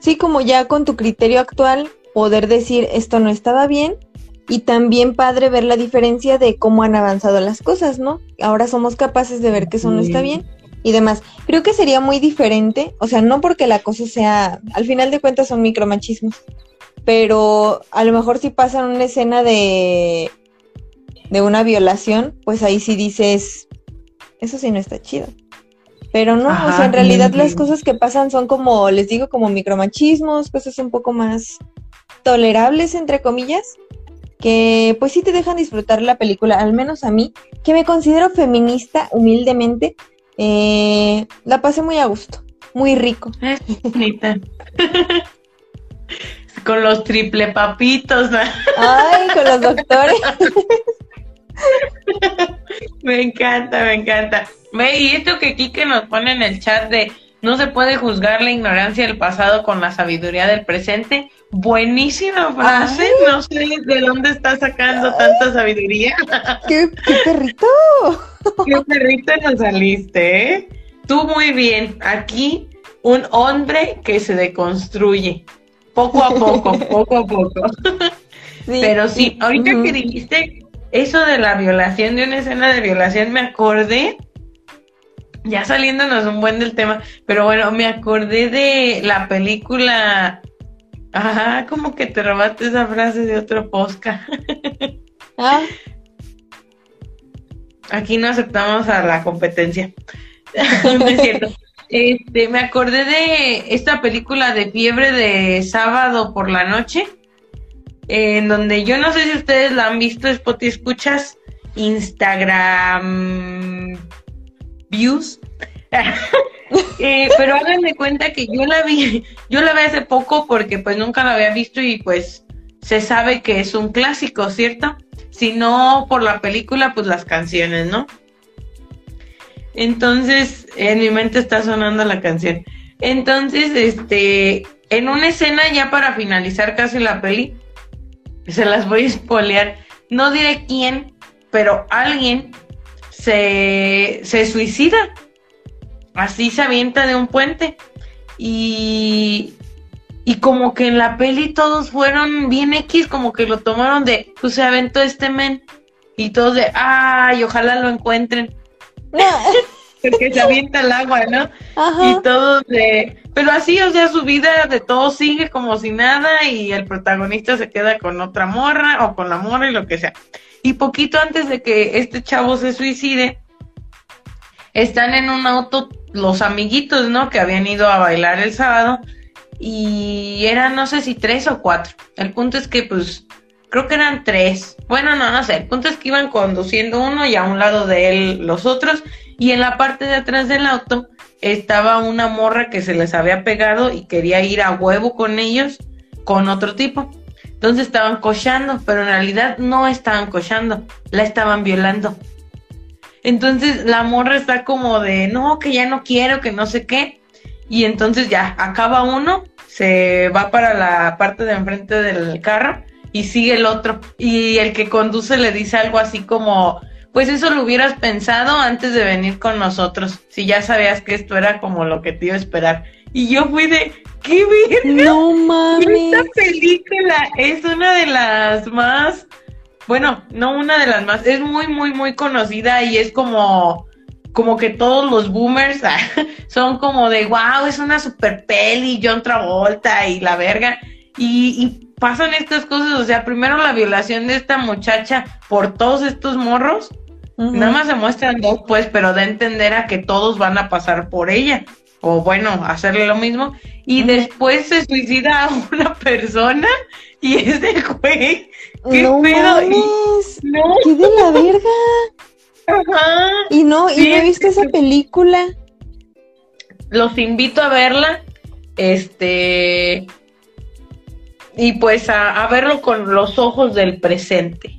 Sí, como ya con tu criterio actual, poder decir esto no estaba bien y también padre ver la diferencia de cómo han avanzado las cosas, ¿no? Ahora somos capaces de ver que eso no está bien y demás. Creo que sería muy diferente, o sea, no porque la cosa sea, al final de cuentas son micromachismos, pero a lo mejor si pasan una escena de de una violación, pues ahí sí dices, eso sí no está chido. Pero no, o sea, en realidad las cosas que pasan son como, les digo, como micromachismos, cosas un poco más tolerables, entre comillas, que pues sí te dejan disfrutar la película, al menos a mí, que me considero feminista humildemente, eh, la pasé muy a gusto, muy rico. con los triple papitos. Ay, con los doctores. me encanta, me encanta. y esto que Kike nos pone en el chat de no se puede juzgar la ignorancia del pasado con la sabiduría del presente. Buenísima frase. No sé de dónde está sacando tanta sabiduría. ¡Qué, perrito! ¡Qué perrito nos saliste! ¿eh? Tú muy bien. Aquí un hombre que se deconstruye. Poco a poco, poco a poco. Pero sí, ahorita que dijiste eso de la violación, de una escena de violación, me acordé, ya saliéndonos un buen del tema, pero bueno, me acordé de la película. Ajá, como que te robaste esa frase de otro posca. ah. Aquí no aceptamos a la competencia. no es cierto. Este, me acordé de esta película de fiebre de sábado por la noche, en donde yo no sé si ustedes la han visto, Spotify escuchas Instagram views. Eh, pero háganme cuenta que yo la vi, yo la vi hace poco porque pues nunca la había visto y pues se sabe que es un clásico, ¿cierto? Si no por la película, pues las canciones, ¿no? Entonces, en mi mente está sonando la canción. Entonces, este, en una escena ya para finalizar casi la peli, se las voy a espolear. No diré quién, pero alguien se, se suicida. Así se avienta de un puente. Y, y como que en la peli todos fueron bien X, como que lo tomaron de, pues se aventó este men. Y todos de, ay, ojalá lo encuentren. Porque se avienta el agua, ¿no? Y todo de... Pero así, o sea, su vida de todo sigue como si nada y el protagonista se queda con otra morra o con la morra y lo que sea. Y poquito antes de que este chavo se suicide, están en un auto los amiguitos, ¿no? Que habían ido a bailar el sábado y eran no sé si tres o cuatro. El punto es que pues creo que eran tres. Bueno, no, no sé. El punto es que iban conduciendo uno y a un lado de él los otros. Y en la parte de atrás del auto estaba una morra que se les había pegado y quería ir a huevo con ellos, con otro tipo. Entonces estaban cochando, pero en realidad no estaban cochando, la estaban violando. Entonces la morra está como de, no, que ya no quiero, que no sé qué. Y entonces ya, acaba uno, se va para la parte de enfrente del carro y sigue el otro. Y el que conduce le dice algo así como, pues eso lo hubieras pensado antes de venir con nosotros, si ya sabías que esto era como lo que te iba a esperar. Y yo fui de, ¿qué bien? No mames. Esta película es una de las más, bueno, no una de las más, es muy, muy, muy conocida y es como, como que todos los boomers son como de, wow, es una super peli, John Travolta y la verga. y pasan estas cosas, o sea, primero la violación de esta muchacha por todos estos morros, nada más se muestran dos, pues, pero da a entender a que todos van a pasar por ella, o bueno, hacerle lo mismo, y después se suicida a una persona, y es de güey, ¿qué no pedo? no. ¿Qué de la verga? Ajá. Y no, y no he visto esa película. Los invito a verla. Este, y pues a, verlo con los ojos del presente.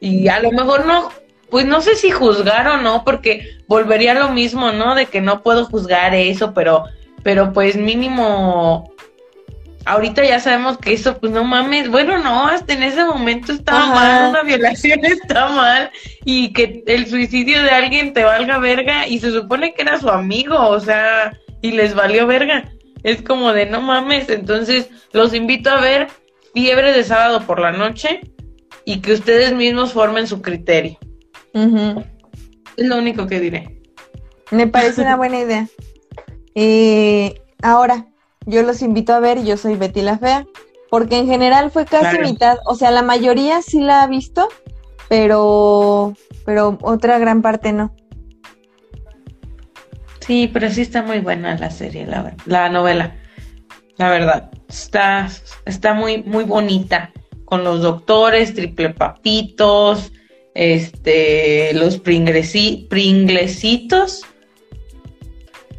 Y a lo mejor no, pues no sé si juzgar o no, porque volvería a lo mismo, ¿no? De que no puedo juzgar eso, pero, pero pues mínimo, ahorita ya sabemos que eso, pues no mames, bueno, no, hasta en ese momento estaba mal, una violación está mal, y que el suicidio de alguien te valga verga, y se supone que era su amigo, o sea, y les valió verga es como de no mames, entonces los invito a ver Fiebre de sábado por la noche y que ustedes mismos formen su criterio. Es lo único que diré. Me parece una buena idea. Eh, ahora, yo los invito a ver, yo soy Betty la Fea, porque en general fue casi mitad, o sea, la mayoría sí la ha visto, pero, pero otra gran parte no. Sí, pero sí está muy buena la serie, la, la novela. La verdad, está, está muy, muy bonita. Con los doctores, triple papitos, este, los pringlesi, pringlesitos.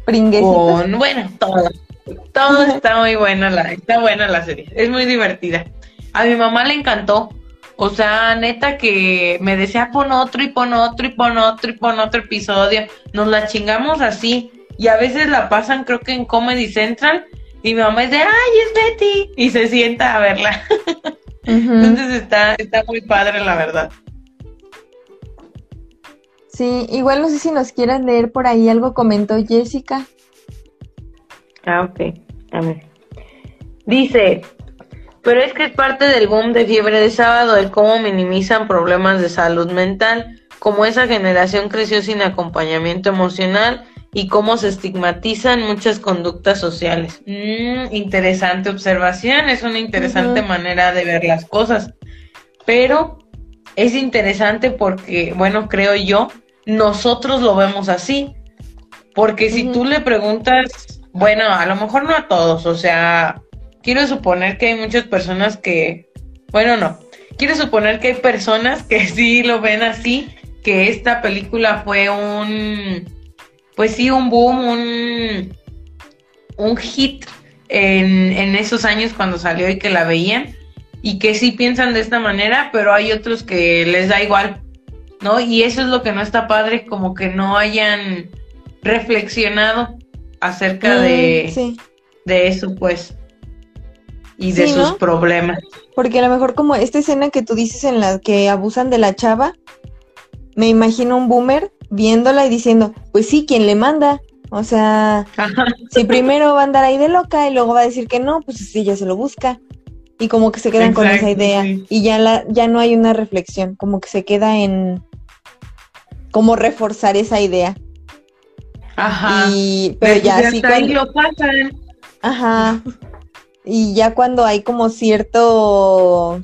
Con, bueno, todo. Todo está muy buena la, está buena la serie. Es muy divertida. A mi mamá le encantó. O sea, neta que me decía pon otro y pon otro y pon otro y pon otro episodio. Nos la chingamos así. Y a veces la pasan creo que en Comedy Central. Y mi mamá es de, ay, es Betty. Y se sienta a verla. Entonces está, está muy padre, la verdad. Sí, igual no sé si nos quieras leer por ahí algo comentó Jessica. Ah, ok. A ver. Dice, pero es que es parte del boom de fiebre de sábado, el cómo minimizan problemas de salud mental, cómo esa generación creció sin acompañamiento emocional y cómo se estigmatizan muchas conductas sociales. Mm, interesante observación, es una interesante manera de ver las cosas, pero es interesante porque, bueno, creo yo, nosotros lo vemos así, porque si tú le preguntas, bueno, a lo mejor no a todos, o sea, quiero suponer que hay muchas personas que, bueno, no, quiero suponer que hay personas que sí lo ven así, que esta película fue un, pues sí, un boom, un, un hit en, en esos años cuando salió y que la veían y que sí piensan de esta manera, pero hay otros que les da igual, ¿no? Y eso es lo que no está padre, como que no hayan reflexionado acerca mm, de, de eso, pues y de sus problemas. Porque a lo mejor como esta escena que tú dices en la que abusan de la chava, me imagino un boomer viéndola y diciendo, pues sí, ¿quién le manda? O sea, si primero va a andar ahí de loca y luego va a decir que no, pues sí, ya se lo busca. Y como que se quedan con esa idea y ya la ya no hay una reflexión, como que se queda en como reforzar esa idea. Ajá. Y pero ya sí lo pasan. Ajá. Y ya cuando hay como cierto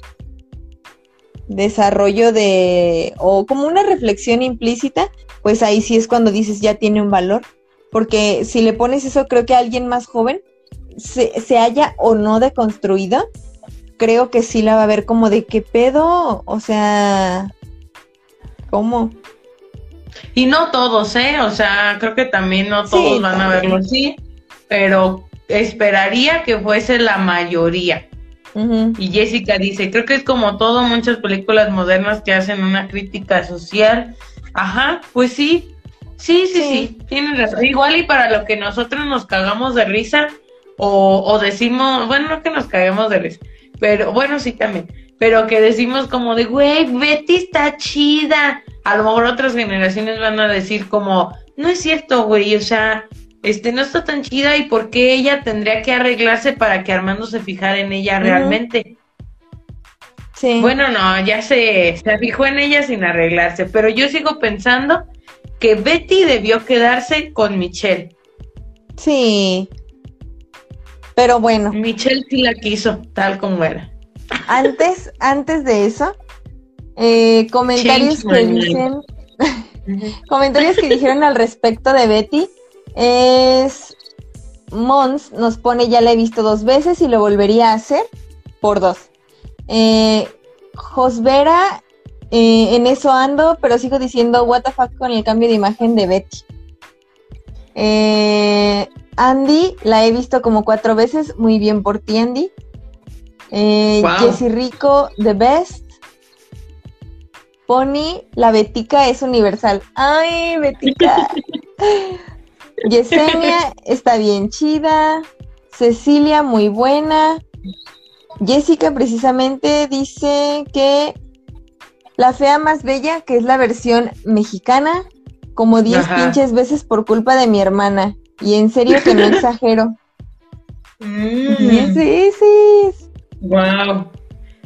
desarrollo de, o como una reflexión implícita, pues ahí sí es cuando dices ya tiene un valor. Porque si le pones eso, creo que a alguien más joven, se, se haya o no deconstruido, creo que sí la va a ver como de qué pedo, o sea, ¿cómo? Y no todos, ¿eh? O sea, creo que también no todos van a verlo así, pero esperaría que fuese la mayoría. Y Jessica dice, creo que es como todo, muchas películas modernas que hacen una crítica social. Ajá, pues sí, sí, sí, sí, tienen razón. Igual y para lo que nosotros nos cagamos de risa o, o decimos, bueno, no que nos caguemos de risa, pero bueno, sí también, pero que decimos como de, güey, Betty está chida. A lo mejor otras generaciones van a decir como, no es cierto, güey, o sea, este, no está tan chida y por qué ella tendría que arreglarse para que Armando se fijara en ella realmente. Sí. Bueno, no, ya se, se fijó en ella sin arreglarse, pero yo sigo pensando que Betty debió quedarse con Michelle. Sí. Pero bueno. Michelle sí la quiso, tal como era. Antes, antes de eso, eh, comentarios que dicen, comentarios que dijeron al respecto de Betty es Mons nos pone ya la he visto dos veces y lo volvería a hacer por dos. Eh, Josvera, eh, en eso ando, pero sigo diciendo what the fuck con el cambio de imagen de Betty. Eh, Andy, la he visto como cuatro veces, muy bien por ti Andy. Eh, Rico, The Best. Pony, la Betica es universal. Ay, Betica. Yesenia está bien chida. Cecilia, muy buena. Jessica precisamente dice que la fea más bella, que es la versión mexicana, como 10 pinches veces por culpa de mi hermana. Y en serio que no exagero. Mm. Wow.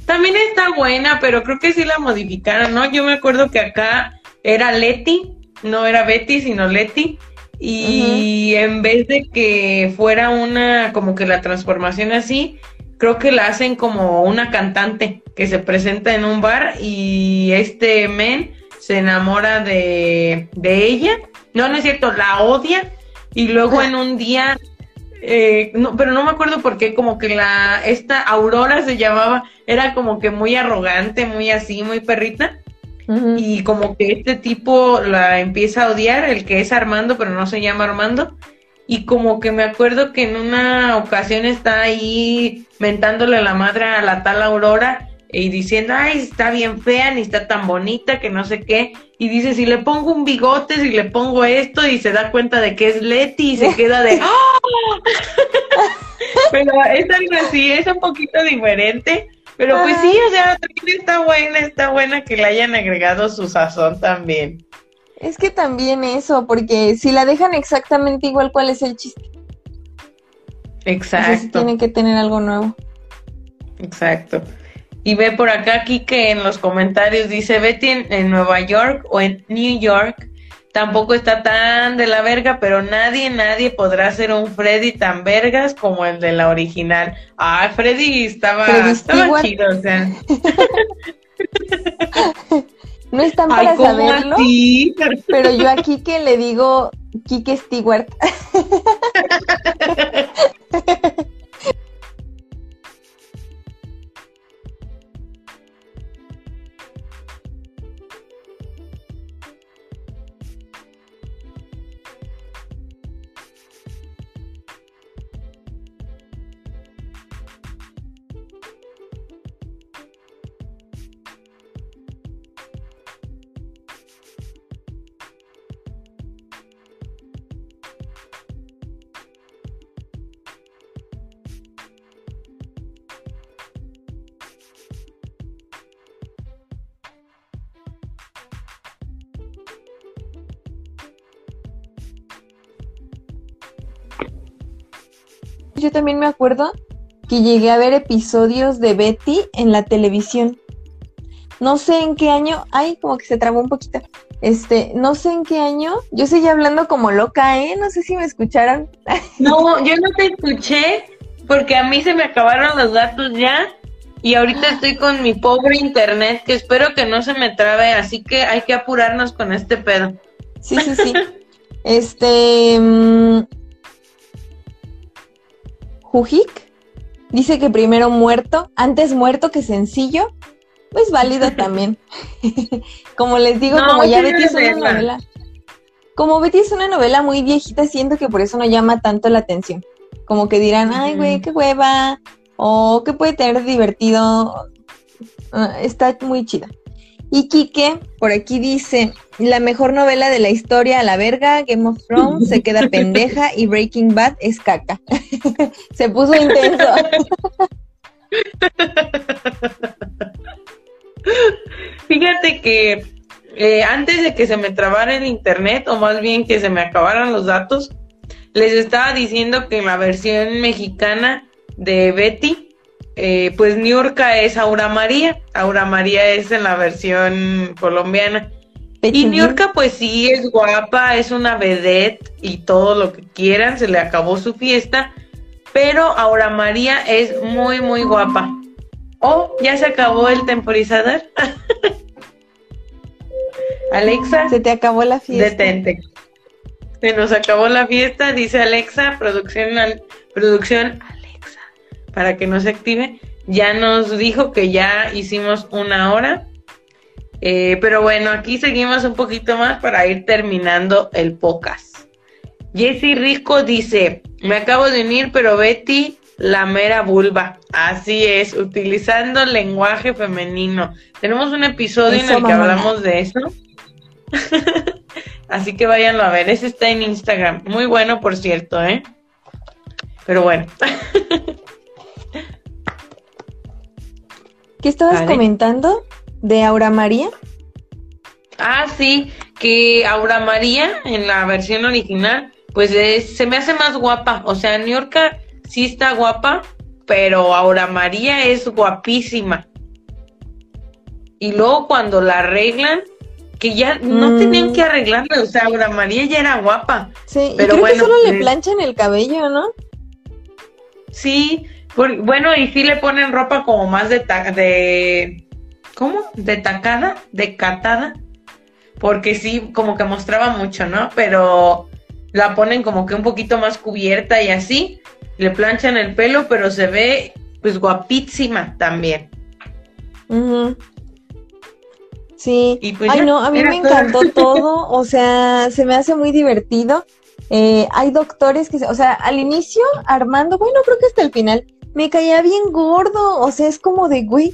También está buena, pero creo que sí la modificaron, ¿no? Yo me acuerdo que acá era Leti, no era Betty, sino Leti. Y en vez de que fuera una, como que la transformación así, creo que la hacen como una cantante que se presenta en un bar y este men se enamora de, de ella. No, no es cierto, la odia y luego en un día, eh, no, pero no me acuerdo por qué, como que la, esta Aurora se llamaba, era como que muy arrogante, muy así, muy perrita. Y como que este tipo la empieza a odiar, el que es Armando, pero no se llama Armando. Y como que me acuerdo que en una ocasión está ahí mentándole la madre a la tal Aurora y diciendo, ay, está bien fea, ni está tan bonita, que no sé qué. Y dice, si le pongo un bigote, si le pongo esto, y se da cuenta de que es Leti y se queda de, ¡Oh! Pero es algo así, es un poquito diferente. Pero pues sí, o sea, también está buena, está buena que le hayan agregado su sazón también. Es que también eso, porque si la dejan exactamente igual, ¿cuál es el chiste? Exacto. Entonces tiene que tener algo nuevo. Exacto. Y ve por acá aquí que en los comentarios dice Betty en, Nueva York o en New York tampoco está tan de la verga, pero nadie, nadie podrá ser un Freddy tan vergas como el de la original. Ah, Freddy estaba, estaba chido, o sea. no están para saberlo, pero yo aquí que le digo Kike Stewart. Yo también me acuerdo que llegué a ver episodios de Betty en la televisión. No sé en qué año, ay, como que se trabó un poquito. Este, no sé en qué año. Yo seguía hablando como loca, ¿eh? No sé si me escucharon. No, yo no te escuché porque a mí se me acabaron los datos ya y ahorita estoy con mi pobre internet que espero que no se me trabe, así que hay que apurarnos con este pedo. Sí, sí, sí. este, Jujik dice que primero muerto, antes muerto que sencillo, pues válido también. como les digo, como ya Betty es una novela. Como Betty es una novela muy viejita, siento que por eso no llama tanto la atención. Como que dirán, ay, güey, qué hueva, o qué puede tener divertido. Ah, está muy chida. Y Quique, por aquí dice, la mejor novela de la historia a la verga, Game of Thrones, se queda pendeja y Breaking Bad es caca. se puso intenso. Fíjate que eh, antes de que se me trabara el internet, o más bien que se me acabaran los datos, les estaba diciendo que la versión mexicana de Betty eh, pues Niurka es Aura María, Aura María es en la versión colombiana. Y Niurka pues sí es guapa, es una vedette y todo lo que quieran, se le acabó su fiesta, pero Aura María es muy muy guapa. Oh, ya se acabó el temporizador. Alexa, se te acabó la fiesta. Detente. Se nos acabó la fiesta, dice Alexa, producción, producción para que no se active. Ya nos dijo que ya hicimos una hora. Eh, pero bueno, aquí seguimos un poquito más para ir terminando el podcast. Jessy Rico dice, me acabo de unir, pero Betty, la mera vulva. Así es, utilizando lenguaje femenino. Tenemos un episodio en el que hablamos de eso. Así que váyanlo a ver, ese está en Instagram. Muy bueno, por cierto, ¿eh? Pero bueno. ¿Qué estabas comentando de Aura María? Ah, sí, que Aura María en la versión original, pues se me hace más guapa. O sea, Niorca sí está guapa, pero Aura María es guapísima. Y luego cuando la arreglan, que ya no mm. tenían que arreglarla, o sea, Aura María ya era guapa. Sí, pero y creo que solo le eh, planchan el cabello, ¿no? Sí, bueno, y sí le ponen ropa como más de, de ¿cómo? De tacada, de catada, porque sí, como que mostraba mucho, ¿no? Pero la ponen como que un poquito más cubierta y así, le planchan el pelo, pero se ve pues guapísima también. Sí. Pues, Ay, no, a mí me encantó todo, o sea, se me hace muy divertido. Eh, hay doctores que, o sea, al inicio, Armando, bueno, creo que hasta el final, me caía bien gordo, o sea, es como de, güey,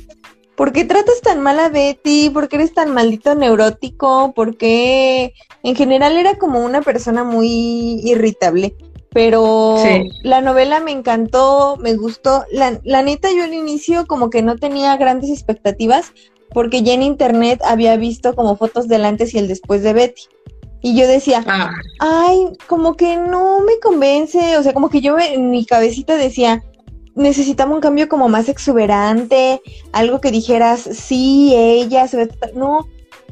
¿por qué tratas tan mal a Betty? ¿Por qué eres tan maldito neurótico? ¿Por qué? En general era como una persona muy irritable. Pero la novela me encantó, me gustó. La, la neta, yo al inicio como que no tenía grandes expectativas, porque ya en internet había visto como fotos del antes y el después de Betty. Y yo decía, ah. ay, como que no me convence, o sea, como que yo en mi cabecita decía, necesitamos un cambio como más exuberante, algo que dijeras, sí, ella se ve, no,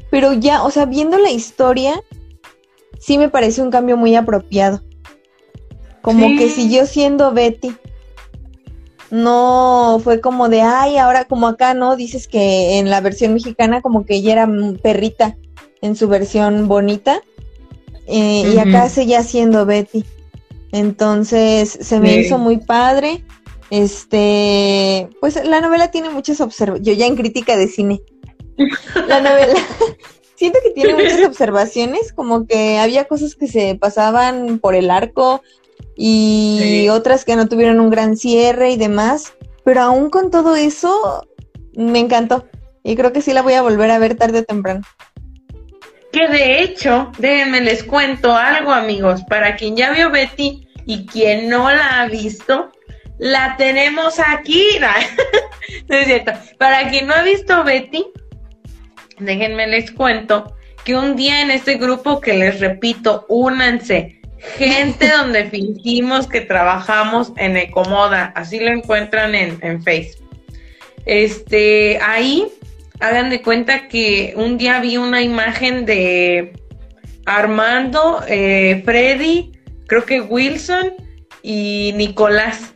pero ya, o sea, viendo la historia, sí me parece un cambio muy apropiado. Como que siguió siendo Betty. No fue como de, ay, ahora como acá, ¿no? Dices que en la versión mexicana como que ella era perrita en su versión bonita. Eh, y acá seguía siendo Betty. Entonces se me hizo muy padre. Este, pues la novela tiene muchas observaciones. Yo ya en crítica de cine. La novela siento que tiene muchas observaciones, como que había cosas que se pasaban por el arco, y otras que no tuvieron un gran cierre y demás. Pero aún con todo eso, me encantó. Y creo que sí la voy a volver a ver tarde o temprano. Que de hecho, déjenme les cuento algo, amigos. Para quien ya vio Betty y quien no la ha visto, la tenemos aquí. no es cierto. Para quien no ha visto Betty, déjenme les cuento que un día en este grupo que les repito, únanse gente donde fingimos que trabajamos en Ecomoda, así lo encuentran en, Facebook. Este, ahí hagan de cuenta que un día vi una imagen de Armando, eh, Freddy, creo que Wilson y Nicolás,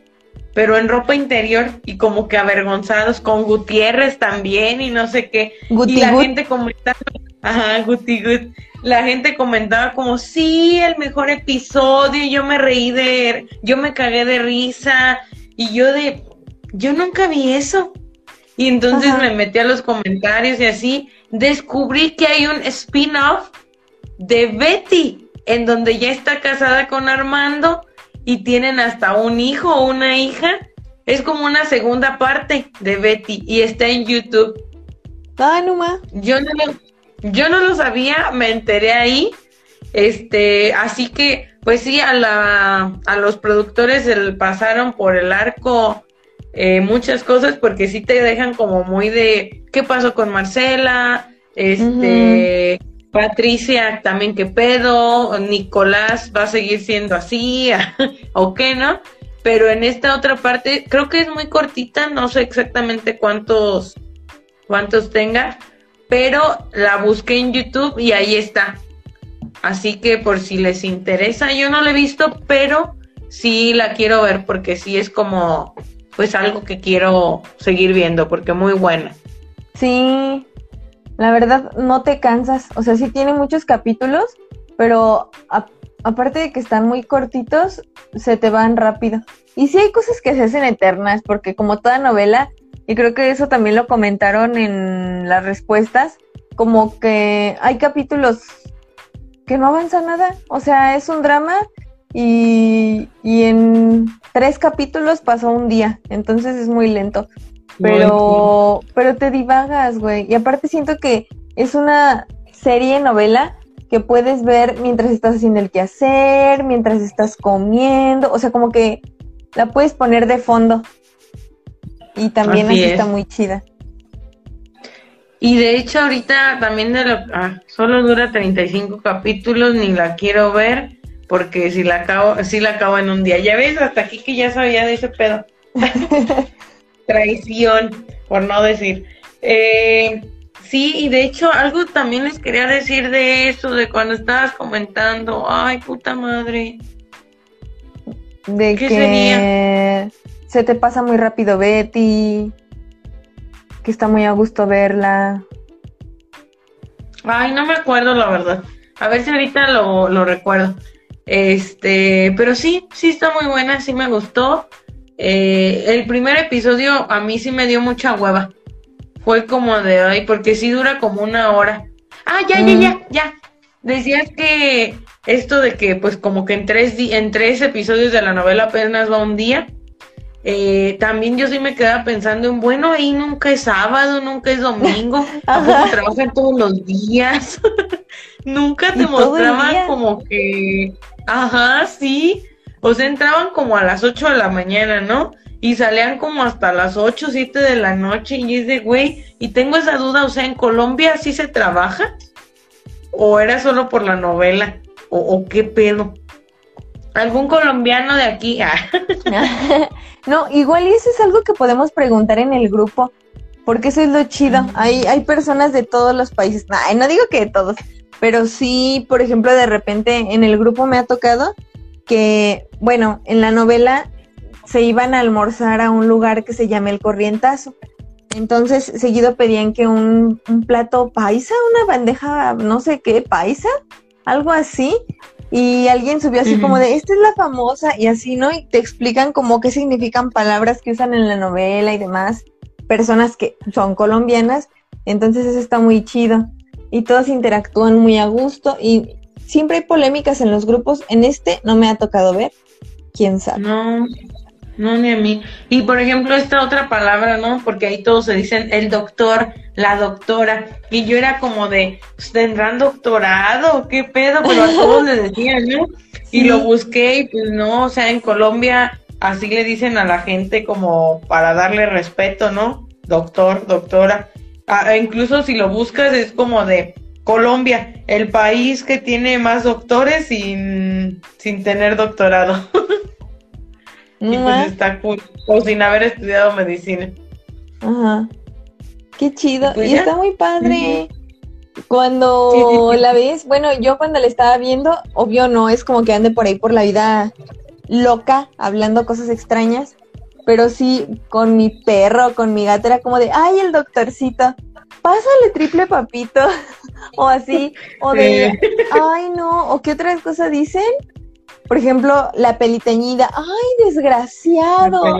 pero en ropa interior y como que avergonzados con Gutiérrez también y no sé qué. y la gente comentando, ajá, Guti Gut la gente comentaba como, sí, el mejor episodio, yo me reí de, yo me cagué de risa, y yo de, yo nunca vi eso. Y entonces me metí a los comentarios y así, descubrí que hay un spin-off de Betty, en donde ya está casada con Armando y tienen hasta un hijo o una hija. Es como una segunda parte de Betty y está en YouTube. Ah, no Yo no lo, yo no lo sabía, me enteré ahí. Este, así que, pues sí, a, la, a los productores se le pasaron por el arco eh, muchas cosas porque sí te dejan como muy de qué pasó con Marcela, este, Patricia también qué pedo, Nicolás va a seguir siendo así o qué, ¿no? Pero en esta otra parte creo que es muy cortita, no sé exactamente cuántos cuántos tenga, pero la busqué en YouTube y ahí está. Así que por si les interesa, yo no la he visto, pero sí la quiero ver porque sí es como pues algo que quiero seguir viendo porque muy buena. Sí, la verdad no te cansas, o sea, sí tiene muchos capítulos, pero aparte de que están muy cortitos, se te van rápido. Y sí hay cosas que se hacen eternas, porque como toda novela, y creo que eso también lo comentaron en las respuestas, como que hay capítulos que no avanza nada, o sea, es un drama y, en tres capítulos pasó un día, entonces es muy lento, pero, pero te divagas, güey, y aparte siento que es una serie novela que puedes ver mientras estás haciendo el quehacer, mientras estás comiendo, o sea, como que la puedes poner de fondo y también así, está muy chida. Y de hecho ahorita también de lo, ah, solo dura 35 capítulos, ni la quiero ver, porque si la acabo, si la acabo en un día. Ya ves, hasta aquí que ya sabía de ese pedo. Traición, por no decir. Eh, sí, y de hecho algo también les quería decir de eso, de cuando estabas comentando, ay, puta madre. De ¿Qué que... sería? se te pasa muy rápido Betty, que está muy a gusto verla. Ay, no me acuerdo la verdad. A ver si ahorita lo, recuerdo. Este, pero sí, sí está muy buena, sí me gustó. Eh, el primer episodio a mí sí me dio mucha hueva. Fue como de ay, porque sí dura como una hora. Ah, ya, ya, ya, mm. ya. Decías que esto de que pues como que en tres, en tres episodios de la novela apenas va un día. Eh, también yo sí me quedaba pensando en, bueno, ahí nunca es sábado, nunca es domingo, trabajan todos los días. nunca te mostraban como que, ajá, sí. O sea, entraban como a las 8 de la mañana, ¿no? Y salían como hasta las 8, 7 de la noche. Y es de, güey, y tengo esa duda, o sea, ¿en Colombia sí se trabaja? ¿O era solo por la novela? ¿O, qué pedo? ¿Algún colombiano de aquí? Ah. no, igual y eso es algo que podemos preguntar en el grupo, porque eso es lo chido. Hay, hay personas de todos los países, no digo que de todos, pero sí, por ejemplo, de repente en el grupo me ha tocado que, bueno, en la novela se iban a almorzar a un lugar que se llama El Corrientazo. Entonces, seguido pedían que un, un plato paisa, una bandeja, no sé qué, paisa, algo así. Y alguien subió así como de, esta es la famosa, y así, ¿no? Y te explican como qué significan palabras que usan en la novela y demás, personas que son colombianas. Entonces, eso está muy chido. Y todos interactúan muy a gusto. Y siempre hay polémicas en los grupos. En este no me ha tocado ver. ¿Quién sabe? No, no, ni a mí. Y por ejemplo, esta otra palabra, ¿no? Porque ahí todos se dicen el doctor, la doctora. Y yo era como de, pues, ¿tendrán doctorado? ¿Qué pedo? Pero a todos le decían, ¿no? Y lo busqué y pues no, o sea, en Colombia así le dicen a la gente como para darle respeto, ¿no? Doctor, doctora. Ah, incluso si lo buscas es como de Colombia, el país que tiene más doctores sin, sin tener doctorado. y pues está cool, o sin haber estudiado medicina. Ajá. Qué chido. Pues y está muy padre. Cuando la ves, bueno, yo cuando la estaba viendo, obvio no es como que ande por ahí por la vida loca, hablando cosas extrañas, pero sí con mi perro, con mi gato era como de, ay, el doctorcito, pásale triple papito, o así, o de, ay, no, o qué otras cosas dicen, por ejemplo, la peliteñida, ay, desgraciado.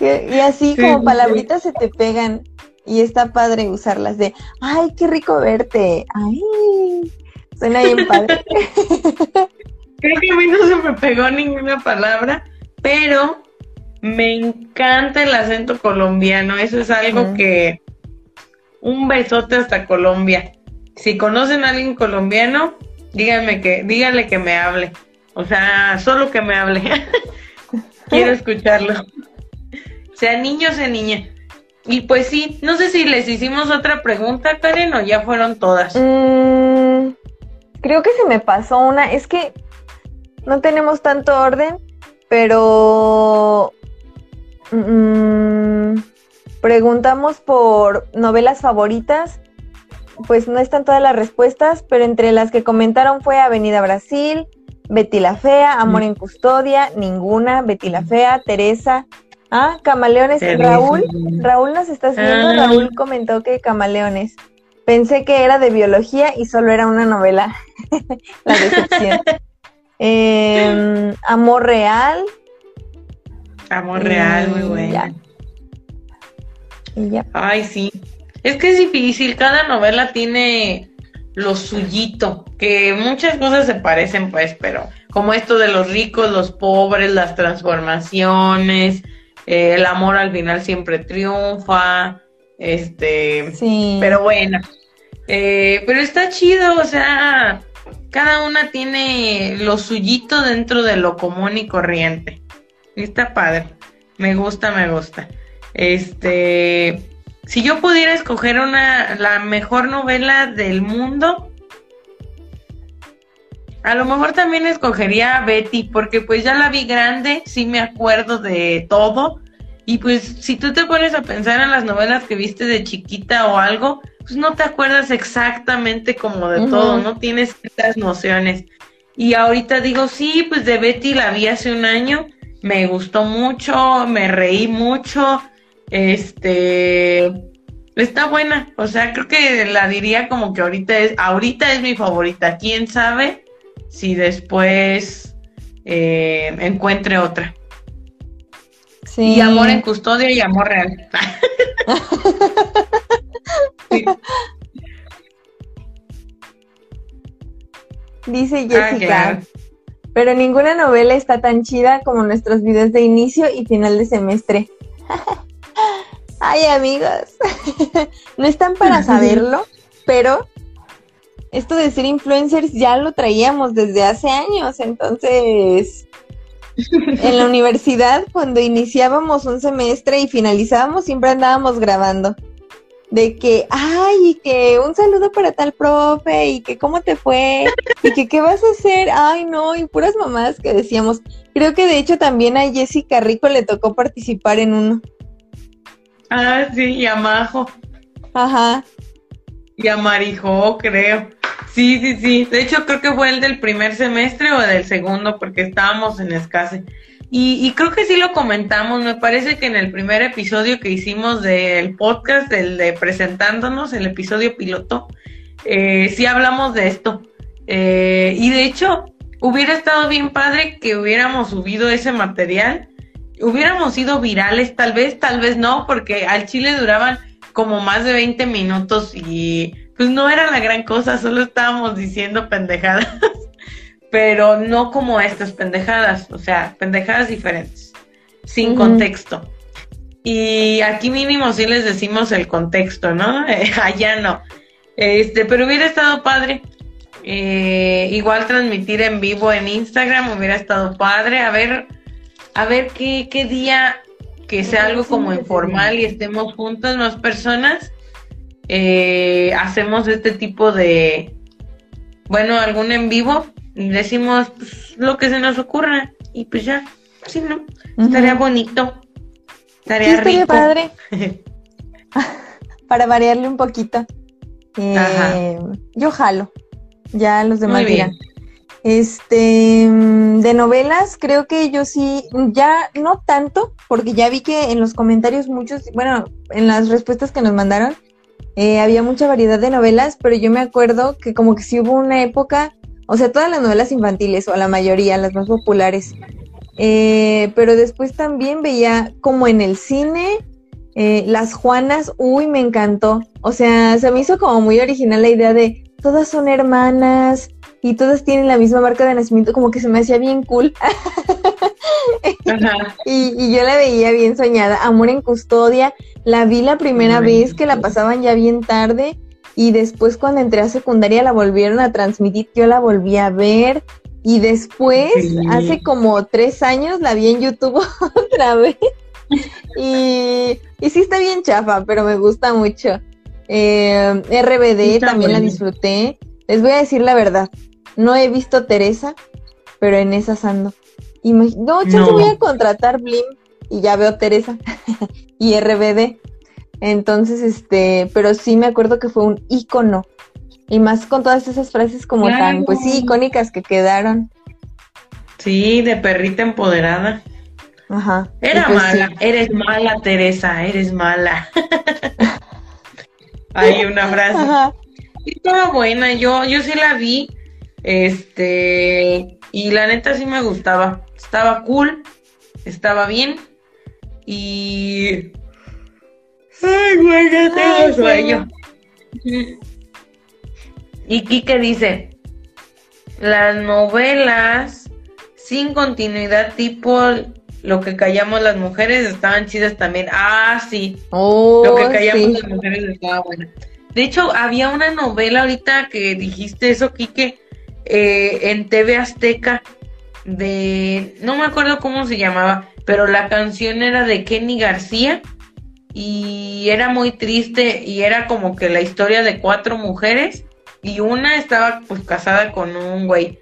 y así como palabritas se te pegan y está padre usarlas de, ay, qué rico verte, ay, suena bien padre. Creo que a mí no se me pegó ninguna palabra, pero me encanta el acento colombiano, eso es algo que un besote hasta Colombia. Si conocen a alguien colombiano, díganme que, díganle que me hable. O sea, solo que me hable. Quiero escucharlo. Sea niño, sea niña. Y pues sí, no sé si les hicimos otra pregunta, Karen, o ya fueron todas. Mm, creo que se me pasó una. Es que no tenemos tanto orden, pero mm, preguntamos por novelas favoritas pues no están todas las respuestas, pero entre las que comentaron fue Avenida Brasil, Betty la Fea, Amor en Custodia, ninguna, Betty la Fea, Teresa. Ah, Camaleones, Raúl, Raúl nos estás viendo, ah. Raúl comentó que Camaleones. Pensé que era de biología y solo era una novela. la decepción. Em, Amor Real. Amor Real, muy bueno. Y ya. Ay, sí. Es que es difícil, cada novela tiene lo suyito, que muchas cosas se parecen pues, pero como esto de los ricos, los pobres, las transformaciones, eh, el amor al final siempre triunfa, este, sí. pero bueno, eh, pero está chido, o sea, cada una tiene lo suyito dentro de lo común y corriente. Está padre, me gusta, me gusta. Este, si yo pudiera escoger una, la mejor novela del mundo, a lo mejor también escogería Betty, porque pues ya la vi grande, sí me acuerdo de todo. Y pues si tú te pones a pensar en las novelas que viste de chiquita o algo, pues no te acuerdas exactamente como de todo, no tienes estas nociones. Y ahorita digo, sí, pues de Betty la vi hace un año, me gustó mucho, me reí mucho, este, está buena, o sea, creo que la diría como que ahorita es, ahorita es mi favorita, quién sabe si después eh, encuentre otra. Y amor en custodia y amor real. Dice ah, Jessica. pero ninguna novela está tan chida como nuestros videos de inicio y final de semestre. Ay, amigos. no están para saberlo, pero esto de ser influencers ya lo traíamos desde hace años. Entonces, en la universidad, cuando iniciábamos un semestre y finalizábamos, siempre andábamos grabando de que, ay, que un saludo para tal profe, y que cómo te fue, y que qué vas a hacer, ay, no, y puras mamás que decíamos. Creo que de hecho también a Jessica Rico le tocó participar en uno. Ah, sí, y a Majo. Ajá. Y a Marijo, creo. Sí, sí, sí. De hecho, creo que fue el del primer semestre o del segundo, porque estábamos en escase. Y, creo que sí lo comentamos, me parece que en el primer episodio que hicimos del podcast, el de presentándonos, el episodio piloto, eh, sí hablamos de esto. Eh, y de hecho, hubiera estado bien padre que hubiéramos subido ese material, hubiéramos sido virales tal vez, tal vez no, porque al chile duraban como más de 20 minutos y pues no era la gran cosa, solo estábamos diciendo pendejadas. pero no como estas pendejadas, o sea, pendejadas diferentes, sin contexto. Y aquí mínimo sí les decimos el contexto, ¿no? allá no. Este, pero hubiera estado padre. Eh, igual transmitir en vivo en Instagram hubiera estado padre. A ver, a ver qué, qué día que sea algo como informal y estemos juntas más personas. Eh, hacemos este tipo de, bueno, algún en vivo decimos pues, lo que se nos ocurra y pues ya, sí, ¿no? Estaría bonito. Estaría, rico. padre. Para variarle un poquito. Eh, yo jalo. Ya los demás dirán. Este, de novelas, creo que yo sí, ya no tanto, porque ya vi que en los comentarios muchos, bueno, en las respuestas que nos mandaron, eh, había mucha variedad de novelas, pero yo me acuerdo que como que sí hubo una época o sea, todas las novelas infantiles, o la mayoría, las más populares. Eh, pero después también veía como en el cine, eh, Las Juanas, uy, me encantó. O sea, se me hizo como muy original la idea de todas son hermanas y todas tienen la misma marca de nacimiento, como que se me hacía bien cool. y, y, yo la veía bien soñada. Amor en custodia, la vi la primera vez que la pasaban ya bien tarde y después cuando entré a secundaria la volvieron a transmitir, yo la volví a ver y después, hace como tres años, la vi en YouTube otra vez y, y sí está bien chafa, pero me gusta mucho. Eh, RBD también la disfruté. Les voy a decir la verdad, no he visto Teresa, pero en esas ando. no, yo voy a contratar Blim y ya veo Teresa y RBD. Entonces, este, pero sí me acuerdo que fue un ícono. Y más con todas esas frases como tan, pues sí, icónicas que quedaron. Sí, de perrita empoderada. Ajá. Era pues mala, eres mala, Teresa, eres mala. Hay una frase. Estaba buena, yo, yo sí la vi. Este, y la neta sí me gustaba. Estaba cool, estaba bien. Y Ay, güey, ya tengo sueño. Y Kike dice, las novelas sin continuidad tipo lo que callamos las mujeres estaban chidas también. Ah, sí. Oh, lo que callamos las mujeres estaba bueno. De hecho, había una novela ahorita que dijiste eso, Kike, eh, en TV Azteca de, no me acuerdo cómo se llamaba, pero la canción era de Kenny García y era muy triste y era como que la historia de cuatro mujeres y una estaba pues casada con un güey.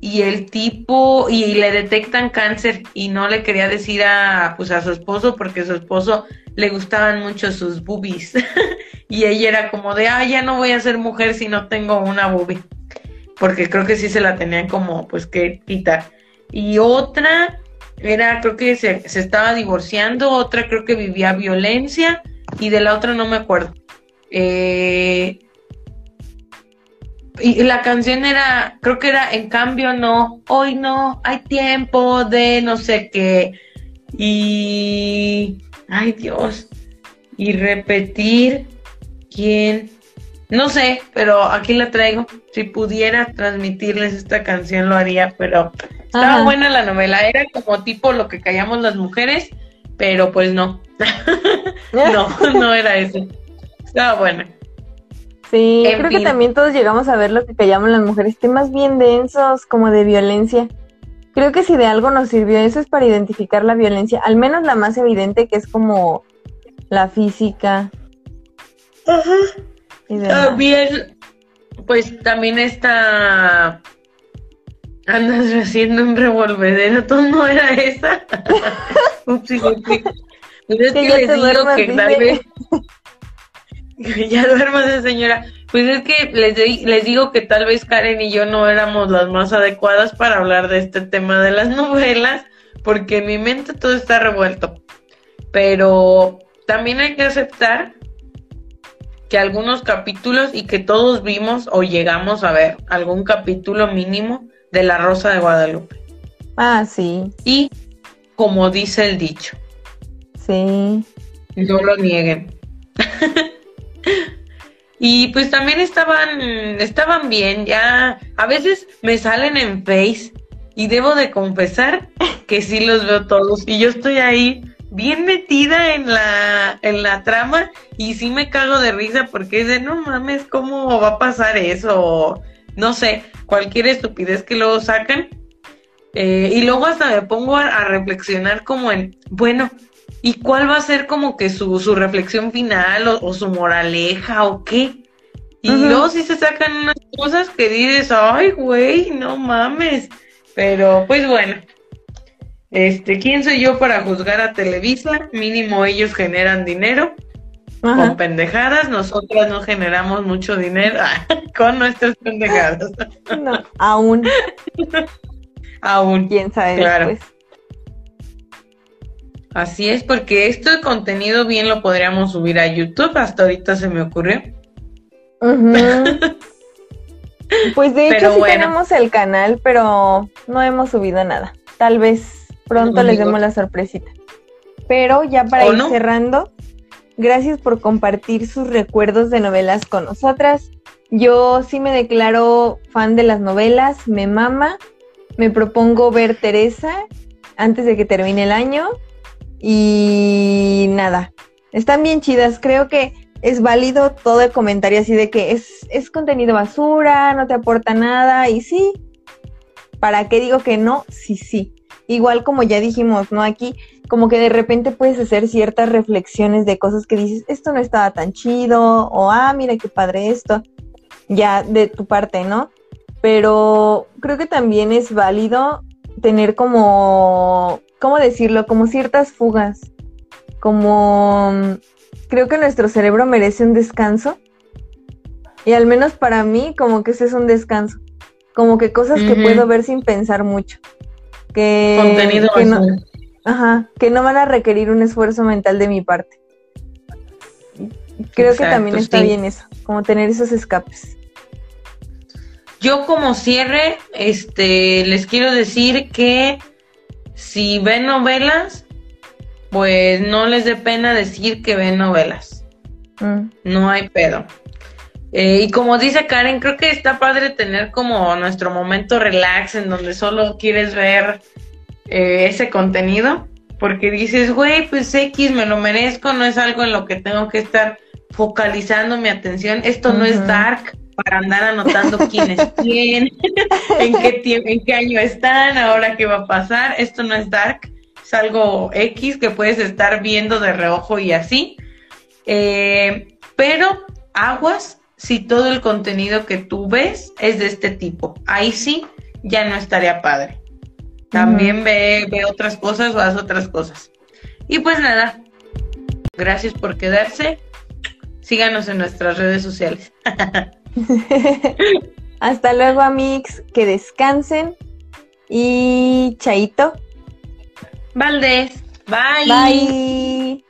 Y el tipo y, le detectan cáncer y no le quería decir a pues a su esposo porque su esposo le gustaban mucho sus boobies. Y ella era como de ah ya no voy a ser mujer si no tengo una boobie porque creo que sí se la tenían como pues que quitar y otra era, creo que se, se estaba divorciando, otra creo que vivía violencia y de la otra no me acuerdo. Eh, y la canción era, creo que era En cambio no, hoy no, hay tiempo de no sé qué. Y, ay Dios, y repetir quién, no sé, pero aquí la traigo. Si pudiera transmitirles esta canción lo haría, pero estaba buena la novela. Era como tipo lo que callamos las mujeres, pero pues no. no, no era eso. Estaba buena. Sí, creo que también todos llegamos a ver lo que callamos las mujeres, temas bien densos, como de violencia. Creo que si de algo nos sirvió eso es para identificar la violencia, al menos la más evidente que es como la física. Ajá. Ah, bien, pues también está andas haciendo un revolvedero, ¿tú no era esa? Ups, Pues es que, les digo que tal vez ya duermas, señora. Pues es que les, les digo que tal vez Karen y yo no éramos las más adecuadas para hablar de este tema de las novelas, porque en mi mente todo está revuelto. Pero también hay que aceptar que algunos capítulos y que todos vimos o llegamos a ver algún capítulo mínimo de La Rosa de Guadalupe. Ah, sí. Y como dice el dicho. Sí. No lo nieguen. y pues también estaban, estaban bien, ya a veces me salen en Face y debo de confesar que sí los veo todos y yo estoy ahí bien metida en la, en la trama y sí me cago de risa porque es de no mames, ¿cómo va a pasar eso? No sé, cualquier estupidez que luego sacan. Eh, y luego hasta me pongo a, reflexionar como en, bueno, ¿y cuál va a ser como que su, su reflexión final o, su moraleja o qué? Y luego sí se sacan unas cosas que dices, ay, güey, no mames. Pero pues bueno, este, ¿quién soy yo para juzgar a Televisa? Mínimo ellos generan dinero con pendejadas, nosotras no generamos mucho dinero con nuestras pendejadas. No, aún. aún. ¿Quién sabe claro. Así es, porque esto de contenido bien lo podríamos subir a YouTube, hasta ahorita se me ocurrió. pues de hecho sí tenemos el canal, pero no hemos subido nada. Tal vez Pronto les demos la sorpresita. Pero ya para ir cerrando, gracias por compartir sus recuerdos de novelas con nosotras. Yo sí me declaro fan de las novelas, me mama. Me propongo ver Teresa antes de que termine el año. Y nada, están bien chidas. Creo que es válido todo el comentario así de que es, es contenido basura, no te aporta nada. Y sí, ¿para qué digo que no? Sí, sí igual como ya dijimos, ¿no? Aquí como que de repente puedes hacer ciertas reflexiones de cosas que dices, esto no estaba tan chido, o ah, mira qué padre esto, ya de tu parte, ¿no? Pero creo que también es válido tener como, ¿cómo decirlo? Como ciertas fugas, como creo que nuestro cerebro merece un descanso. Y al menos para mí, como que ese es un descanso. Como que cosas que puedo ver sin pensar mucho que, Contenido que no, ajá, que no van a requerir un esfuerzo mental de mi parte. Creo que también está bien eso, como tener esos escapes. Yo como cierre, este, les quiero decir que si ven novelas, pues no les dé pena decir que ven novelas. Mm. No hay pedo. Eh, y como dice Karen, creo que está padre tener como nuestro momento relax en donde solo quieres ver eh, ese contenido, porque dices, güey, pues X me lo merezco, no es algo en lo que tengo que estar focalizando mi atención. Esto no es dark para andar anotando quién es quién, en, qué en qué año están, ahora qué va a pasar. Esto no es dark, es algo X que puedes estar viendo de reojo y así. Eh, pero aguas si todo el contenido que tú ves es de este tipo. Ahí sí, ya no estaría padre. También ve, ve otras cosas o haz otras cosas. Y pues nada, gracias por quedarse. Síganos en nuestras redes sociales. Hasta luego, amigos. Que descansen. Y chaito. Valdés. Bye. Bye.